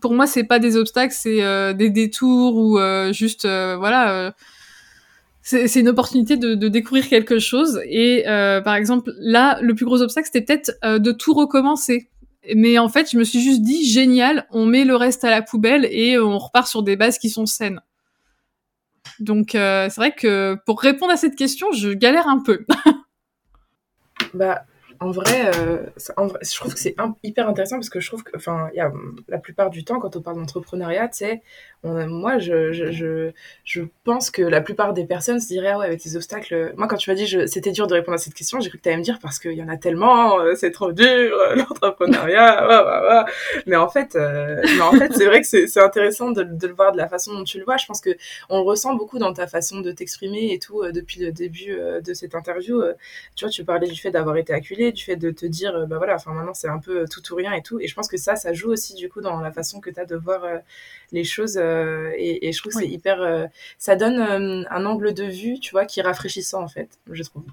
pour moi, c'est pas des obstacles, c'est euh, des détours ou euh, juste, euh, voilà. c'est une opportunité de, découvrir quelque chose. Et par exemple, là, le plus gros obstacle, c'était peut-être de tout recommencer. Mais en fait, je me suis juste dit, génial, on met le reste à la poubelle et on repart sur des bases qui sont saines. Donc, c'est vrai que pour répondre à cette question, je galère un peu. (laughs) bah, en vrai, euh, je trouve que c'est hyper intéressant parce que je trouve que, enfin, la plupart du temps, quand on parle d'entrepreneuriat, tu moi, je, je, je, pense que la plupart des personnes se diraient, ah ouais, avec les obstacles. Moi, quand tu m'as dit, c'était dur de répondre à cette question, j'ai cru que tu allais me dire parce qu'il y en a tellement, euh, c'est trop dur, euh, (laughs) l'entrepreneuriat, (laughs) mais en fait, mais en fait, c'est vrai que c'est intéressant de, de, le voir de la façon dont tu le vois. Je pense que on le ressent beaucoup dans ta façon de t'exprimer et tout depuis le début de cette interview. tu vois, tu parlais du fait d'avoir été acculé, du fait de te dire, euh, bah voilà, enfin maintenant c'est un peu euh, tout ou rien et tout. Et je pense que ça, ça joue aussi du coup dans la façon que tu as de voir euh, les choses. Et, je trouve que c'est hyper. ça donne un angle de vue, tu vois, qui est rafraîchissant en fait, je trouve.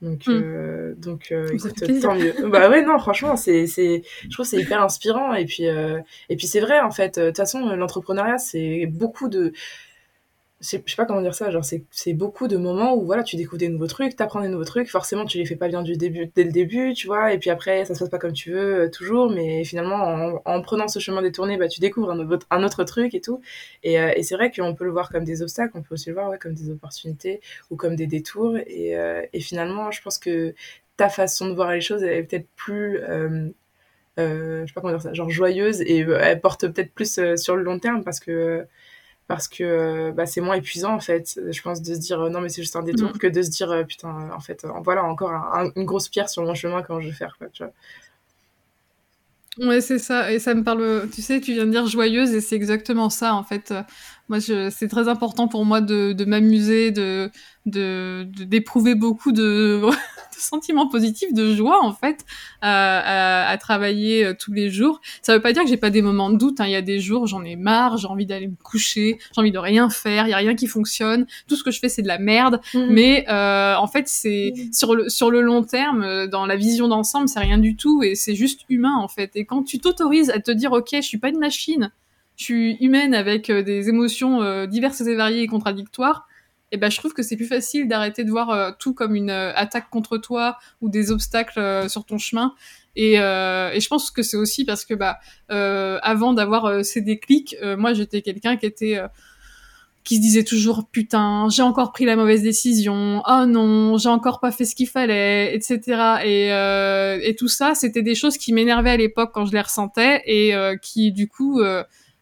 Donc, hmm. donc écoute, tant mieux. bah ouais, non, franchement, c'est, c'est, je trouve c'est hyper inspirant. Et puis, et puis c'est vrai, en fait. De toute façon, l'entrepreneuriat, c'est beaucoup de, je sais pas comment dire ça, genre c'est beaucoup de moments où voilà, tu découvres des nouveaux trucs, t'apprends des nouveaux trucs, forcément tu les fais pas bien du début, dès le début, tu vois, et puis après ça se passe pas comme tu veux euh, toujours, mais finalement en, en, prenant ce chemin détourné, bah tu découvres un, autre, un autre truc et tout, et, euh, et c'est vrai qu'on peut le voir comme des obstacles, on peut aussi le voir comme des opportunités ou comme des détours, et, euh, et finalement je pense que ta façon de voir les choses elle est peut-être plus je sais pas comment dire ça, genre joyeuse et elle porte peut-être plus sur le long terme parce que parce que bah, c'est moins épuisant en fait je pense de se dire non mais c'est juste un détour mm. que de se dire euh, putain en fait voilà encore une grosse pierre sur mon chemin quand je vais faire quoi tu vois Ouais, c'est ça. Et ça me parle. Tu sais, tu viens de dire joyeuse, et c'est exactement ça, en fait. Moi, c'est très important pour moi de, de m'amuser, de d'éprouver de, beaucoup de... (laughs) de, sentiments positifs, de joie, en fait, à, à, à, travailler euh, tous les jours. Ça veut pas dire que j'ai pas des moments de doute. Hein. Il y a des jours, j'en ai marre, j'ai envie d'aller me coucher, j'ai envie de rien faire, il y a rien qui fonctionne. Tout ce que je fais, c'est de la merde. Mmh. Mais euh, en fait, c'est mmh. sur le sur le long terme, euh, dans la vision d'ensemble, c'est rien du tout, et c'est juste humain, en fait. Et quand tu t'autorises à te dire, ok, je suis pas une machine je suis humaine avec euh, des émotions euh, diverses et variées et contradictoires, et ben je trouve que c'est plus facile d'arrêter de voir euh, tout comme une attaque contre toi ou des obstacles sur ton chemin. Et, et je pense que c'est aussi parce que bah avant d'avoir ces déclics, moi j'étais quelqu'un qui était qui se disait toujours putain j'ai encore pris la mauvaise décision oh non j'ai encore pas fait ce qu'il fallait etc et, et tout ça c'était des choses qui m'énervaient à l'époque quand je les ressentais et qui du coup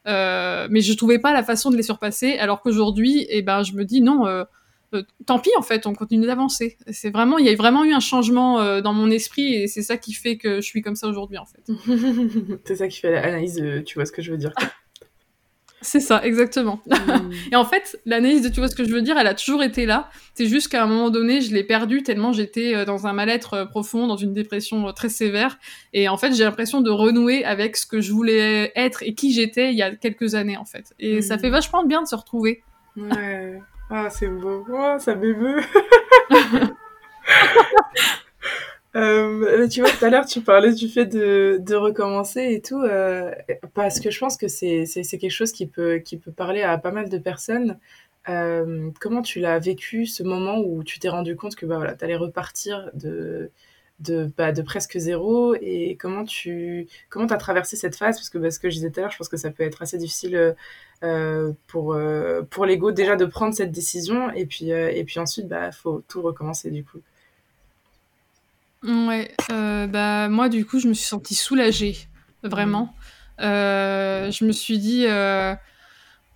euh, mais je trouvais pas la façon de les surpasser, alors qu'aujourd'hui, eh ben, je me dis non, euh, tant pis en fait, on continue d'avancer. C'est vraiment, il y a vraiment eu un changement dans mon esprit et c'est ça qui fait que je suis comme ça aujourd'hui en fait. (laughs) c'est ça qui fait l'analyse, tu vois ce que je veux dire. C'est ça, exactement. Hmm. (laughs) et en fait, l'analyse de tu vois ce que je veux dire, elle a toujours été là. C'est juste qu'à un moment donné, je l'ai perdue tellement j'étais euh, dans un mal-être euh, profond, dans une dépression euh, très sévère. Et en fait, j'ai l'impression de renouer avec ce que je voulais être et qui j'étais il y a quelques années, en fait. Et ça fait hmm. vachement bien de se retrouver. Ouais. Ah, c'est beau. Oh, ça m'émeut. (laughs) Euh, tu vois, tout à l'heure, tu parlais du fait de, recommencer et tout, euh, parce que je pense que c'est, quelque chose qui peut, qui peut parler à pas mal de personnes. Euh, comment tu l'as vécu, ce moment où tu t'es rendu compte que bah, voilà, tu allais repartir de, de, bah, de presque zéro et comment tu comment as traversé cette phase? Parce que bah, ce que je disais tout à l'heure, je pense que ça peut être assez difficile pour, pour l'ego déjà de prendre cette décision et puis, et puis ensuite, il bah, faut tout recommencer du coup. Ouais, euh, bah moi du coup je me suis sentie soulagée, vraiment. Euh, je me suis dit, euh,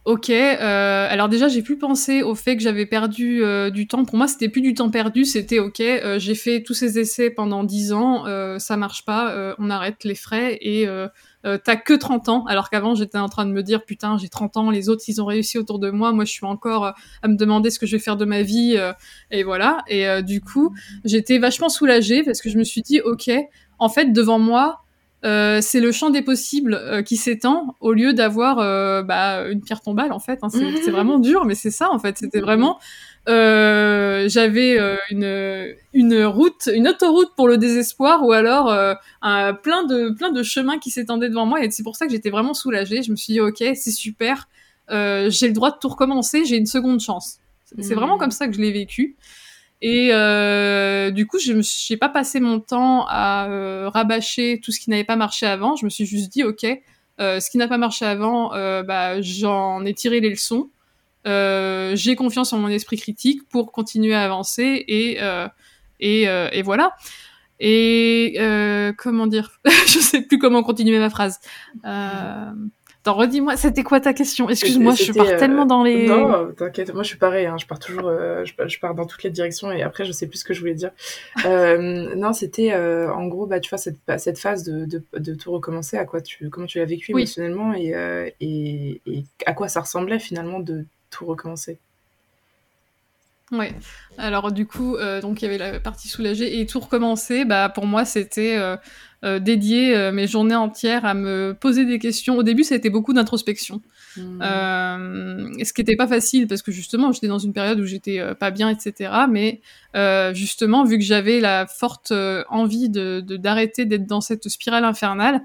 ok, alors déjà j'ai pu penser au fait que j'avais perdu du temps. Pour moi c'était plus du temps perdu, c'était ok, j'ai fait tous ces essais pendant 10 ans, ça marche pas, on arrête les frais et euh, t'as que 30 ans, alors qu'avant j'étais en train de me dire putain j'ai 30 ans, les autres ils ont réussi autour de moi, moi je suis encore euh, à me demander ce que je vais faire de ma vie euh, et voilà. Et du coup j'étais vachement soulagée parce que je me suis dit ok, en fait devant moi euh, c'est le champ des possibles euh, qui s'étend au lieu d'avoir euh, bah, une pierre tombale en fait. Hein. C'est vraiment (laughs) dur, mais c'est ça en fait. C'était vraiment j'avais une une route, une autoroute pour le désespoir ou alors un, plein de plein de chemins qui s'étendaient devant moi et c'est pour ça que j'étais vraiment soulagée. Je me suis dit ok c'est super, j'ai le droit de tout recommencer, j'ai une seconde chance. C'est vraiment mmh. comme ça que je l'ai vécu. Et euh, du coup, je me suis pas passé mon temps à euh, rabâcher tout ce qui n'avait pas marché avant. Je me suis juste dit, ok, euh, ce qui n'a pas marché avant, euh, bah, j'en ai tiré les leçons. Euh, j'ai confiance en mon esprit critique pour continuer à avancer et et, et voilà. Et comment dire? (laughs) Je sais plus comment continuer ma phrase. Attends, redis-moi, c'était quoi ta question? Excuse-moi, je pars tellement dans les. Non, t'inquiète, moi je suis pareil, hein, je pars toujours, euh, je, pars dans toutes les directions et après je sais plus ce que je voulais dire. (laughs) euh, non, c'était euh, en gros, bah, tu vois, cette, cette phase de, de, de, tout recommencer, à quoi tu, comment tu l'as vécu émotionnellement et, euh, et, et, à quoi ça ressemblait finalement de tout recommencer? Ouais. Alors du coup, euh, donc il y avait la partie soulagée et tout recommencer. Bah pour moi c'était euh, euh, dédier euh, mes journées entières à me poser des questions. Au début, ça a été beaucoup d'introspection, mmh. Euh, ce qui n'était pas facile parce que justement j'étais dans une période où j'étais pas bien, etc. Mais justement, vu que j'avais la forte envie de d'arrêter d'être dans cette spirale infernale.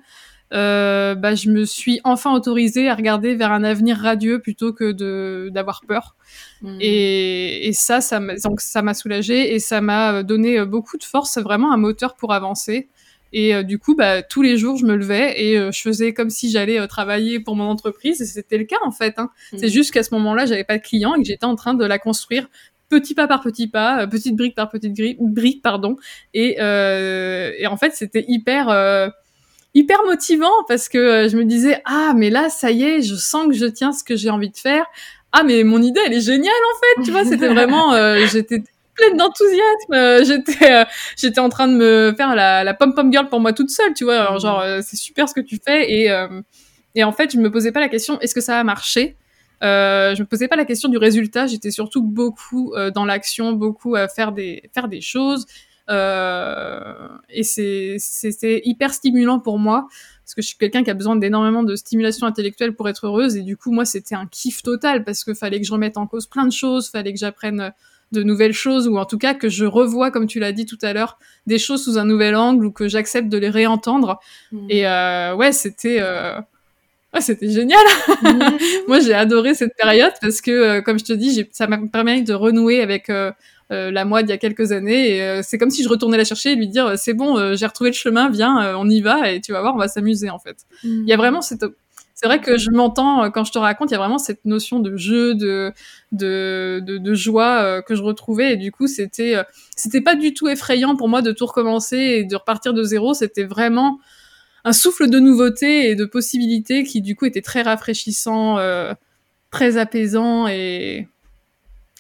Euh, bah, je me suis enfin autorisée à regarder vers un avenir radieux plutôt que de d'avoir peur. Mmh. Et, et, ça, ça m'a, donc ça m'a soulagée et ça m'a donné beaucoup de force, vraiment un moteur pour avancer. Et euh, du coup, bah, tous les jours, je me levais et euh, je faisais comme si j'allais euh, travailler pour mon entreprise. Et c'était le cas en fait. Hein. Mmh. C'est juste qu'à ce moment-là, j'avais pas de clients et que j'étais en train de la construire petit pas par petit pas, petite brique par petite brique, pardon. Et, et en fait, c'était hyper hyper motivant parce que euh, je me disais ah mais là ça y est je sens que je tiens ce que j'ai envie de faire ah mais mon idée elle est géniale en fait tu vois c'était vraiment euh, j'étais pleine d'enthousiasme. Euh, j'étais j'étais en train de me faire la, la pom pom girl pour moi toute seule tu vois. Alors, genre c'est super ce que tu fais. Et et en fait je me posais pas la question est-ce que ça va marcher euh, je me posais pas la question du résultat, j'étais surtout beaucoup dans l'action, beaucoup à faire des faire des choses, euh, et c'est hyper stimulant pour moi parce que je suis quelqu'un qui a besoin d'énormément de stimulation intellectuelle pour être heureuse. Et du coup moi c'était un kiff total parce que fallait que je remette en cause plein de choses, fallait que j'apprenne de nouvelles choses ou en tout cas que je revois comme tu l'as dit tout à l'heure des choses sous un nouvel angle ou que j'accepte de les réentendre mmh. et euh, ouais c'était euh... ouais, c'était génial mmh. (laughs) moi j'ai adoré cette période parce que euh, comme je te dis ça m'a permis de renouer avec euh, euh, la moi d'il y a quelques années. Et c'est comme si je retournais la chercher et lui dire c'est bon, j'ai retrouvé le chemin, viens, on y va et tu vas voir, on va s'amuser en fait. Il y a vraiment cette c'est vrai que je m'entends quand je te raconte, il y a vraiment cette notion de jeu, de de, joie que je retrouvais et du coup c'était c'était pas du tout effrayant pour moi de tout recommencer et de repartir de zéro. C'était vraiment un souffle de nouveauté et de possibilités qui du coup était très rafraîchissant, très apaisant et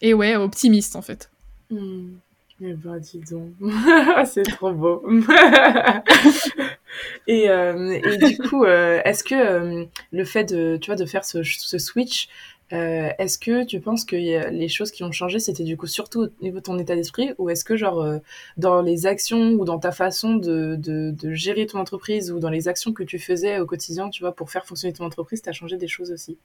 et ouais, optimiste en fait. Hmm. Eh ben, dis donc. (laughs) c'est trop beau. (laughs) et, euh, et, du coup, euh, est-ce que euh, le fait de, tu vois, de faire ce, switch, est-ce que tu penses que les choses qui ont changé, c'était du coup surtout au niveau de ton état d'esprit, ou est-ce que genre dans les actions ou dans ta façon de, de, de, gérer ton entreprise ou dans les actions que tu faisais au quotidien, tu vois, pour faire fonctionner ton entreprise, tu as changé des choses aussi?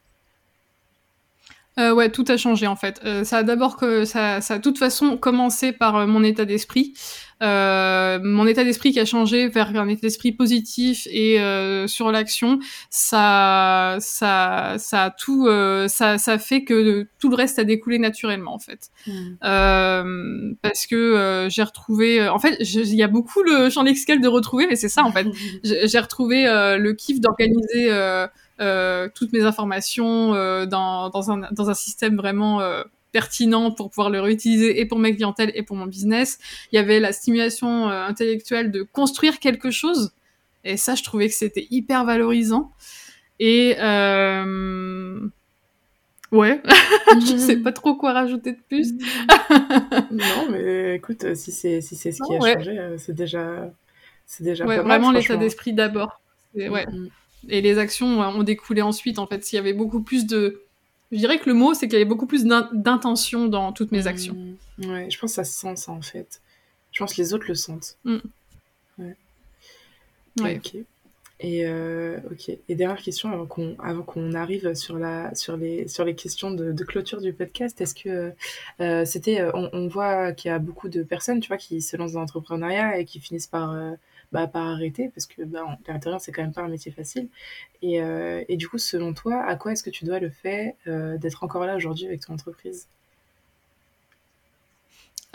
Euh, ouais, tout a changé en fait. Euh, ça a d'abord que ça, ça a de toute façon commencé par euh, mon état d'esprit. Mon état d'esprit qui a changé vers un état d'esprit positif et sur l'action, ça, ça, ça a tout, ça, ça fait que tout le reste a découlé naturellement en fait. Mmh. parce que j'ai retrouvé, en fait, il y a beaucoup le champ lexical de retrouver, mais c'est ça en fait. (laughs) j'ai retrouvé le kiff d'organiser toutes mes informations euh, dans, dans, un, dans un système vraiment euh, pertinent pour pouvoir le réutiliser et pour ma clientèle et pour mon business. Il y avait la stimulation intellectuelle de construire quelque chose. Et ça, je trouvais que c'était hyper valorisant. Et euh... ouais, (laughs) je sais pas trop quoi rajouter de plus. (laughs) non, mais écoute, si c'est si c'est ce qui a changé, c'est déjà c'est déjà ouais, pas vraiment l'état d'esprit d'abord. Ouais. Mm, mm. Et les actions ont découlé ensuite, en fait. S'il y avait beaucoup plus de... Je dirais que le mot, c'est qu'il y avait beaucoup plus d'intention dans toutes mes actions. Mmh. ouais, je pense que ça se sent, ça, en fait. Je pense que les autres le sentent. Mmh. Ouais. ouais. Ok. Et, euh, ok. Et dernière question avant qu'on avant qu'on arrive sur la sur les sur les questions de, de clôture du podcast. Est-ce que euh, c'était on, on, voit qu'il y a beaucoup de personnes tu vois qui se lancent dans l'entrepreneuriat et qui finissent par euh, bah, par arrêter parce que bah, l'intérieur c'est quand même pas un métier facile. Et, euh, et du coup, selon toi, à quoi est-ce que tu dois le fait euh, d'être encore là aujourd'hui avec ton entreprise?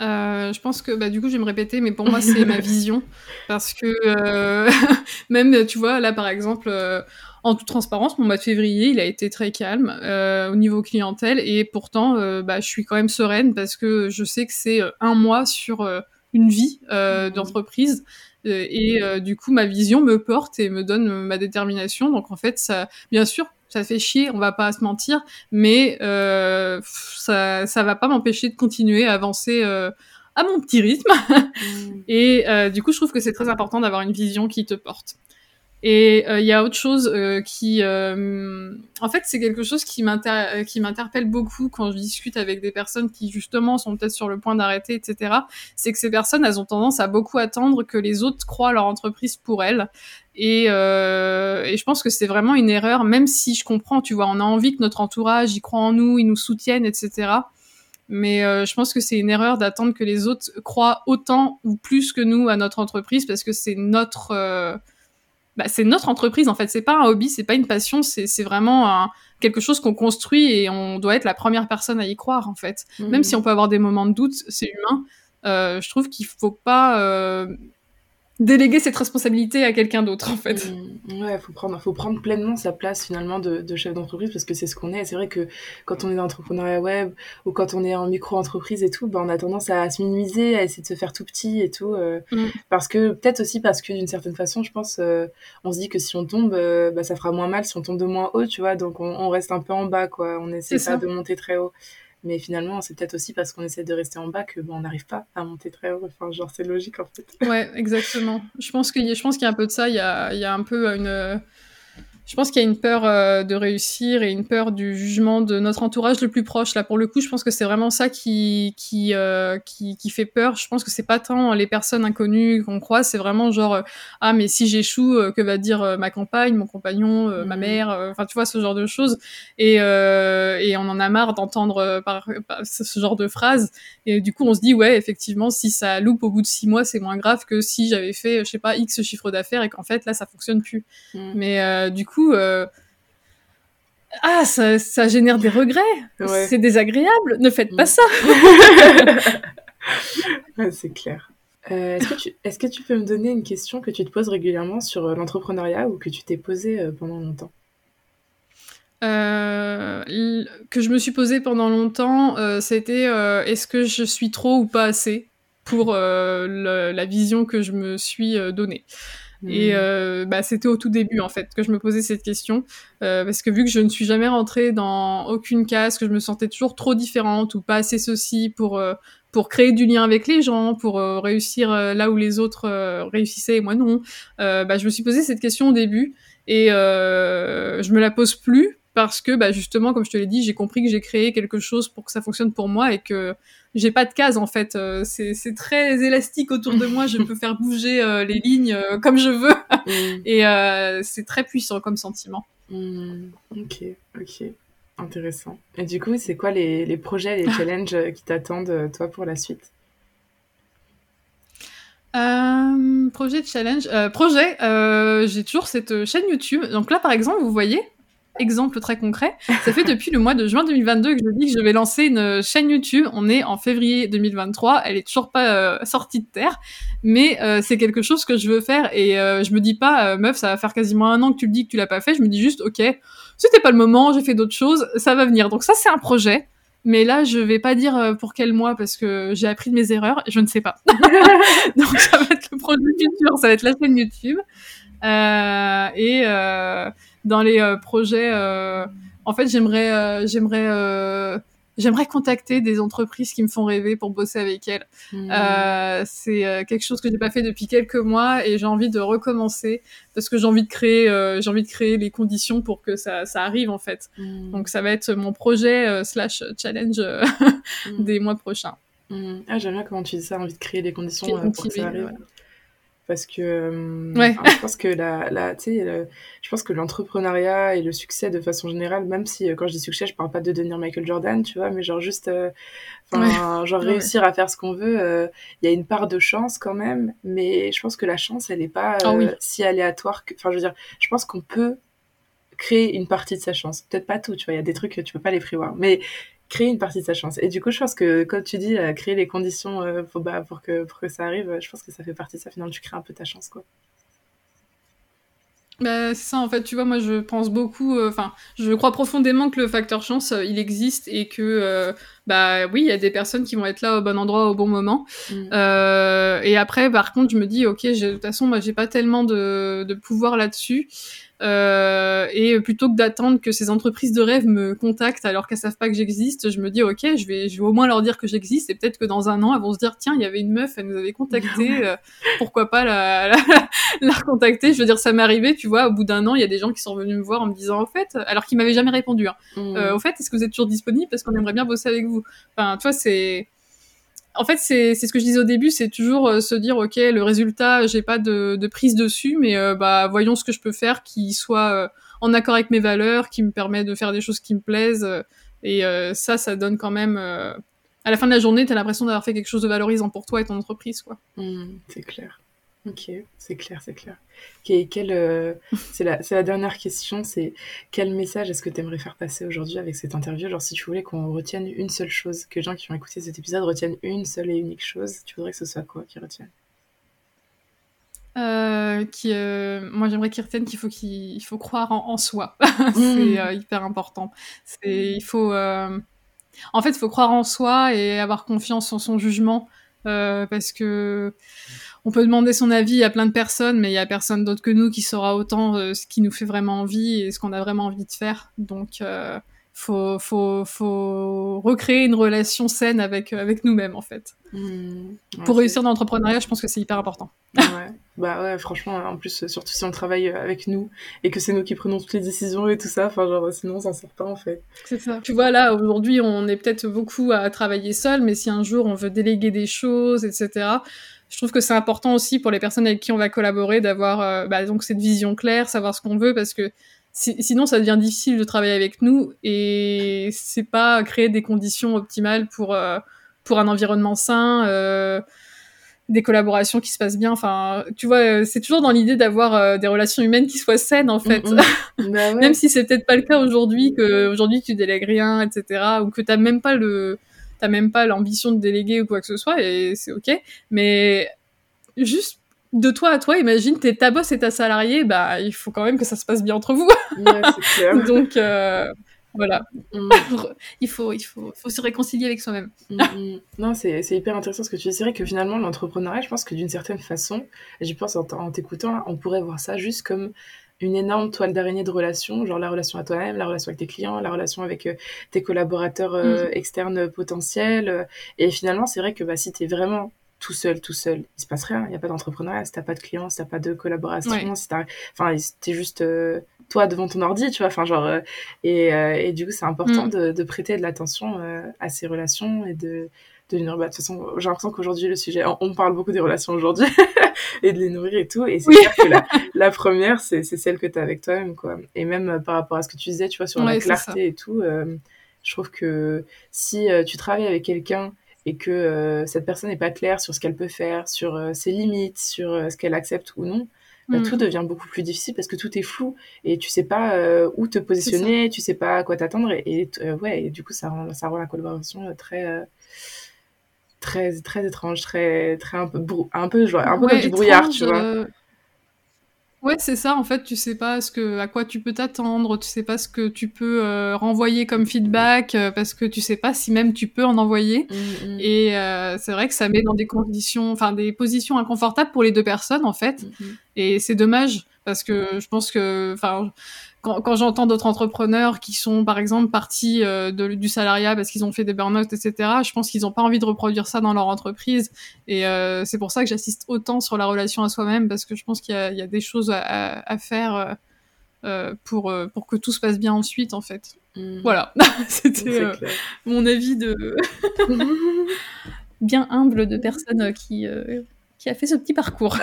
Euh, je pense que bah, du coup je vais me répéter, mais pour moi c'est ma (laughs) vision. Parce que euh, (laughs) même tu vois là par exemple euh, en toute transparence mon mois de février il a été très calme au niveau clientèle. Et pourtant bah, je suis quand même sereine parce que je sais que c'est un mois sur une vie mmh. d'entreprise euh, et euh, du coup, ma vision me porte et me donne ma détermination. Donc en fait, ça, bien sûr, ça fait chier, on va pas se mentir, mais euh, ça, ça va pas m'empêcher de continuer à avancer euh, à mon petit rythme. (laughs) Mmh. et euh, du coup, je trouve que c'est très important d'avoir une vision qui te porte. Et il euh, y a autre chose euh, qui, euh, en fait, c'est quelque chose qui m'interpelle beaucoup quand je discute avec des personnes qui justement sont peut-être sur le point d'arrêter, etc. C'est que ces personnes, elles ont tendance à beaucoup attendre que les autres croient leur entreprise pour elles. Et, et je pense que c'est vraiment une erreur, même si je comprends, tu vois, on a envie que notre entourage y croit en nous, ils nous soutiennent, etc. Mais je pense que c'est une erreur d'attendre que les autres croient autant ou plus que nous à notre entreprise parce que c'est notre bah, c'est notre entreprise en fait. C'est pas un hobby, c'est pas une passion, c'est vraiment un, quelque chose qu'on construit et on doit être la première personne à y croire en fait. Même mhm. si on peut avoir des moments de doute, c'est humain. Euh, je trouve qu'il faut pas euh, déléguer cette responsabilité à quelqu'un d'autre en fait. Mmh, ouais, faut prendre, faut prendre pleinement sa place finalement de, de chef d'entreprise parce que c'est ce qu'on est. C'est vrai que quand on est dans l'entrepreneuriat web ou quand on est en micro-entreprise et tout, ben on a tendance à se minimiser, à essayer de se faire tout petit et tout. Euh, mmh. Parce que peut-être aussi parce que d'une certaine façon, je pense, euh, on se dit que si on tombe, euh, bah, ça fera moins mal si on tombe de moins haut, tu vois. Donc on, on reste un peu en bas, quoi. On essaie pas de monter très haut. Mais finalement, c'est peut-être aussi parce qu'on essaie de rester en bas que bon, on n'arrive pas à monter très haut. Enfin, genre, c'est logique en fait. Ouais, exactement. Je pense qu'il y, a, qu'il y a un peu de ça. Il y a, il y a un peu une je pense qu'il y a une peur euh, de réussir et une peur du jugement de notre entourage le plus proche. Là, pour le coup, je pense que c'est vraiment ça qui qui, euh, qui, qui fait peur. Je pense que c'est pas tant les personnes inconnues qu'on croise, c'est vraiment genre euh, ah mais si j'échoue, euh, que va dire ma compagne, mon compagnon, ma mmh. mère, enfin tu vois ce genre de choses. Et et on en a marre d'entendre par, ce genre de phrases. Et du coup, on se dit ouais effectivement, si ça loupe au bout de six mois, c'est moins grave que si j'avais fait je sais pas x chiffre d'affaires et qu'en fait là ça fonctionne plus. Mmh. Mais du coup euh, ah, ça, génère des regrets. C'est désagréable. Ne faites pas mm. ça. (laughs) c'est clair. Euh, est-ce, que tu, peux me donner une question que tu te poses régulièrement sur euh, l'entrepreneuriat ou que tu t'es posée pendant longtemps? Que je me suis posée pendant longtemps, c'était est-ce que je suis trop ou pas assez pour la vision que je me suis donnée? Et euh, bah, c'était au tout début en fait que je me posais cette question euh, parce que vu que je ne suis jamais rentrée dans aucune case, que je me sentais toujours trop différente ou pas assez ceci pour euh, pour créer du lien avec les gens, pour euh, réussir euh, là où les autres réussissaient et moi non, bah, je me suis posé cette question au début et je me la pose plus parce que bah, justement comme je te l'ai dit, j'ai compris que j'ai créé quelque chose pour que ça fonctionne pour moi et que j'ai pas de case en fait. Euh, c'est très élastique autour de moi. Je (laughs) peux faire bouger euh, les lignes euh, comme je veux. Mm. Et c'est très puissant comme sentiment. Mm. Ok, ok. Intéressant. Et du coup, c'est quoi les, les, projets, les (laughs) challenges qui t'attendent, toi, pour la suite? Projet de challenge. projet, j'ai toujours cette chaîne YouTube. Donc là, par exemple, vous voyez, exemple très concret. Ça fait depuis le mois de juin 2022 que je dis que je vais lancer une chaîne YouTube. On est en février 2023. Elle est toujours pas euh, sortie de terre, mais euh, c'est quelque chose que je veux faire et euh, je me dis pas, meuf, ça va faire quasiment un an que tu le dis que tu l'as pas fait. Je me dis juste, ok, c'était pas le moment, j'ai fait d'autres choses, ça va venir. Donc ça, c'est un projet. Mais là, je vais pas dire pour quel mois parce que j'ai appris de mes erreurs je ne sais pas. (laughs) Donc ça va être le projet futur, ça va être la chaîne YouTube. Et dans les euh, projets. Euh, en fait, j'aimerais, euh, j'aimerais j'aimerais contacter des entreprises qui me font rêver pour bosser avec elles. Mmh. Euh, c'est quelque chose que j'ai pas fait depuis quelques mois et j'ai envie de recommencer parce que j'ai envie de créer, euh, j'ai envie de créer les conditions pour que ça, ça arrive en fait. Mmh. Donc ça va être mon projet euh, slash challenge mmh. (laughs) des mois prochains. Ah j'aime bien comment tu dis ça, envie de créer les conditions pour que ça arrive parce que euh, je pense que la, la tu sais je pense que l'entrepreneuriat et le succès de façon générale même si euh, quand je dis succès je parle pas de devenir Michael Jordan tu vois mais genre juste euh, genre réussir à faire ce qu'on veut il y a une part de chance quand même mais je pense que la chance elle est pas ah si aléatoire que enfin je veux dire je pense qu'on peut créer une partie de sa chance. Peut-être pas tout tu vois il y a des trucs que tu peux pas les prévoir mais créer une partie de sa chance. Et du coup, je pense que, comme tu dis, euh, créer les conditions euh, pour, bah, pour, que, pour que ça arrive, je pense que ça fait partie de ça. Finalement, tu crées un peu ta chance, quoi. Bah, c'est ça, en fait, tu vois, moi, je pense beaucoup, euh, enfin, je crois profondément que le facteur chance, il existe et que, bah oui, il y a des personnes qui vont être là au bon endroit au bon moment. Mm. et après, par contre, je me dis, ok, de toute façon, moi, j'ai pas tellement de, de pouvoir là-dessus. Euh, et plutôt que d'attendre que ces entreprises de rêve me contactent alors qu'elles savent pas que j'existe, je me dis ok, je vais, je vais au moins leur dire que j'existe et peut-être que dans un an elles vont se dire tiens, il y avait une meuf, elle nous avait contacté, (laughs) euh, pourquoi pas (laughs) la, la, la, recontacter? Je veux dire, ça m'est arrivé, tu vois, au bout d'un an, il y a des gens qui sont venus me voir en me disant au fait, alors qu'ils m'avaient jamais répondu, hein, mmh. euh, au fait, est-ce que vous êtes toujours disponible? Parce qu'on aimerait bien bosser avec vous. Enfin, tu vois, c'est en fait, c'est ce que je disais au début, c'est toujours euh, se dire, ok, le résultat, j'ai pas de, de, prise dessus, mais euh, bah voyons ce que je peux faire qui soit euh, en accord avec mes valeurs, qui me permet de faire des choses qui me plaisent. et ça, ça donne quand même. à la fin de la journée, t'as l'impression d'avoir fait quelque chose de valorisant pour toi et ton entreprise, quoi. Mmh, c'est clair. Ok, c'est clair, c'est clair. quel, euh, (laughs) c'est la, la, dernière question, c'est quel message est-ce que tu aimerais faire passer aujourd'hui avec cette interview? Genre si tu voulais qu'on retienne une seule chose, que les gens qui ont écouté cet épisode retiennent une seule et unique chose, tu voudrais que ce soit quoi qu'ils retiennent? Euh, qui, euh, moi j'aimerais qu'ils retiennent qu'il faut qu'il faut croire en, soi, (laughs) c'est mmh. hyper important. C'est il faut en fait il faut croire en soi et avoir confiance en son jugement parce que on peut demander son avis à plein de personnes, mais il y a personne d'autre que nous qui saura autant euh, ce qui nous fait vraiment envie et ce qu'on a vraiment envie de faire. Donc, euh, faut, faut, faut recréer une relation saine avec, euh, avec nous-mêmes, en fait. Mmh. Pour réussir dans l'entrepreneuriat, je pense que c'est hyper important. ouais. Bah ouais, franchement, en plus, surtout si on travaille avec nous et que c'est nous qui prenons toutes les décisions et tout ça, enfin, genre, sinon, on s'en sort pas, en fait. C'est ça. Tu vois, là, aujourd'hui, on est peut-être beaucoup à travailler seul, mais si un jour on veut déléguer des choses, etc., je trouve que c'est important aussi pour les personnes avec qui on va collaborer d'avoir euh, bah, donc cette vision claire, savoir ce qu'on veut, parce que sinon ça devient difficile de travailler avec nous et c'est pas créer des conditions optimales pour euh, pour un environnement sain. Euh, des collaborations qui se passent bien. Enfin, tu vois, c'est toujours dans l'idée d'avoir des relations humaines qui soient saines, en fait. (laughs) Bah même si c'est peut-être pas le cas aujourd'hui, que aujourd'hui tu délègues rien, etc., ou que t'as même pas le, t'as même pas l'ambition de déléguer ou quoi que ce soit, et c'est ok. Mais juste de toi à toi, imagine, t'es ta boss et ta salarié, bah, il faut quand même que ça se passe bien entre vous. Ouais, clair. (laughs) Donc, euh, voilà. Mm. il, faut, il faut, faut se réconcilier avec soi-même. Mm, mm. non, c'est hyper intéressant ce que tu dis. C'est vrai que finalement, l'entrepreneuriat, je pense que d'une certaine façon, j'y pense en, en t'écoutant, on pourrait voir ça juste comme une énorme toile d'araignée de relations, genre la relation à toi-même, la relation avec tes clients, la relation avec euh, tes collaborateurs euh, externes potentiels. et finalement, c'est vrai que bah, si tu es vraiment tout seul, tout seul, il se passe rien. Il n'y a pas d'entrepreneuriat si t'as pas de clients, si t'as pas de collaboration, si t'as, enfin, t'es juste euh, toi devant ton ordi, tu vois. Enfin, genre, euh, et, euh, et, du coup, c'est important mm. de, de, prêter de l'attention à ces relations et de, de les nourrir. Bah, de toute façon, j'ai l'impression qu'aujourd'hui, le sujet, on, parle beaucoup des relations aujourd'hui (laughs) et de les nourrir et tout. Et c'est clair que la, la première, c'est, celle que t'as avec toi-même, quoi. Et même par rapport à ce que tu disais, tu vois, sur la clarté et tout, je trouve que si tu travailles avec quelqu'un et que euh, cette personne n'est pas claire sur ce qu'elle peut faire, sur euh, ses limites, sur euh, ce qu'elle accepte ou non, bah, mm. tout devient beaucoup plus difficile parce que tout est flou et tu sais pas où te positionner, tu sais pas à quoi t'attendre et, ouais, et du coup ça rend, ça rend la collaboration très très très étrange, très très un peu un peu genre, un peu comme du brouillard, tu vois. Ouais, c'est ça. En fait, tu sais pas ce que, à quoi tu peux t'attendre, tu sais pas ce que tu peux euh, renvoyer comme feedback, euh, parce que tu sais pas si même tu peux en envoyer. Mmh, mmh. Et euh, c'est vrai que ça met dans des conditions, enfin des positions inconfortables pour les deux personnes en fait. Et c'est dommage parce que je pense que, enfin, quand, j'entends d'autres entrepreneurs qui sont, par exemple, partis euh, du salariat parce qu'ils ont fait des burn-out, etc., je pense qu'ils n'ont pas envie de reproduire ça dans leur entreprise. Et euh, c'est pour ça que j'assiste autant sur la relation à soi-même, parce que je pense qu'il y, a des choses à, faire euh, pour, pour que tout se passe bien ensuite, en fait. Mmh. Voilà, (laughs) c'était mon avis de... (laughs) (laughs) bien humble de personnes qui qui a fait ce petit parcours.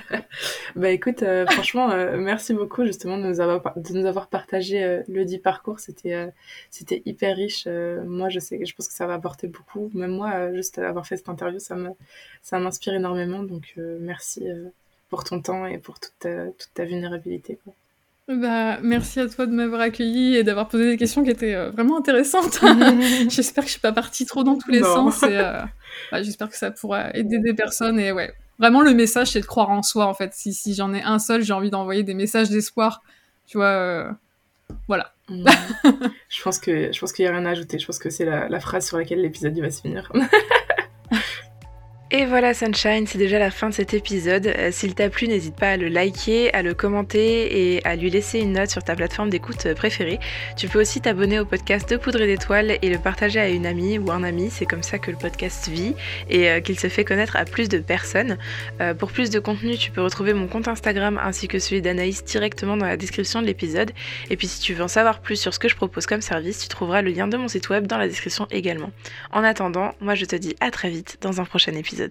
(laughs) bah écoute, euh, franchement, euh, merci beaucoup justement de nous avoir, de nous avoir partagé euh, le dit parcours. C'était c'était hyper riche. moi, je sais, je pense que ça va apporter beaucoup. Même moi, juste avoir fait cette interview, ça me ça m'inspire énormément. Donc merci pour ton temps et pour toute ta, toute ta vulnérabilité. Bah, merci à toi de m'avoir accueilli et d'avoir posé des questions qui étaient euh, vraiment intéressantes. (laughs) j'espère que je suis pas partie trop dans tous les sens et euh, bah, j'espère que ça pourra aider des personnes et ouais. Vraiment, le message, c'est de croire en soi, en fait. Si, si j'en ai un seul, j'ai envie d'envoyer des messages d'espoir. Tu vois, euh, voilà. Mm. (laughs) je pense que je pense qu'il y a rien à ajouter. Je pense que c'est la, la phrase sur laquelle l'épisode va se finir. Et voilà Sunshine, c'est déjà la fin de cet épisode. Euh, s'il t'a plu, n'hésite pas à le liker, à le commenter et à lui laisser une note sur ta plateforme d'écoute préférée. Tu peux aussi t'abonner au podcast de Poudre et d'étoiles et le partager à une amie ou un ami. C'est comme ça que le podcast vit et euh, qu'il se fait connaître à plus de personnes. Euh, pour plus de contenu, tu peux retrouver mon compte Instagram ainsi que celui d'Anaïs directement dans la description de l'épisode. Et puis si tu veux en savoir plus sur ce que je propose comme service, tu trouveras le lien de mon site web dans la description également. En attendant, moi je te dis à très vite dans un prochain épisode.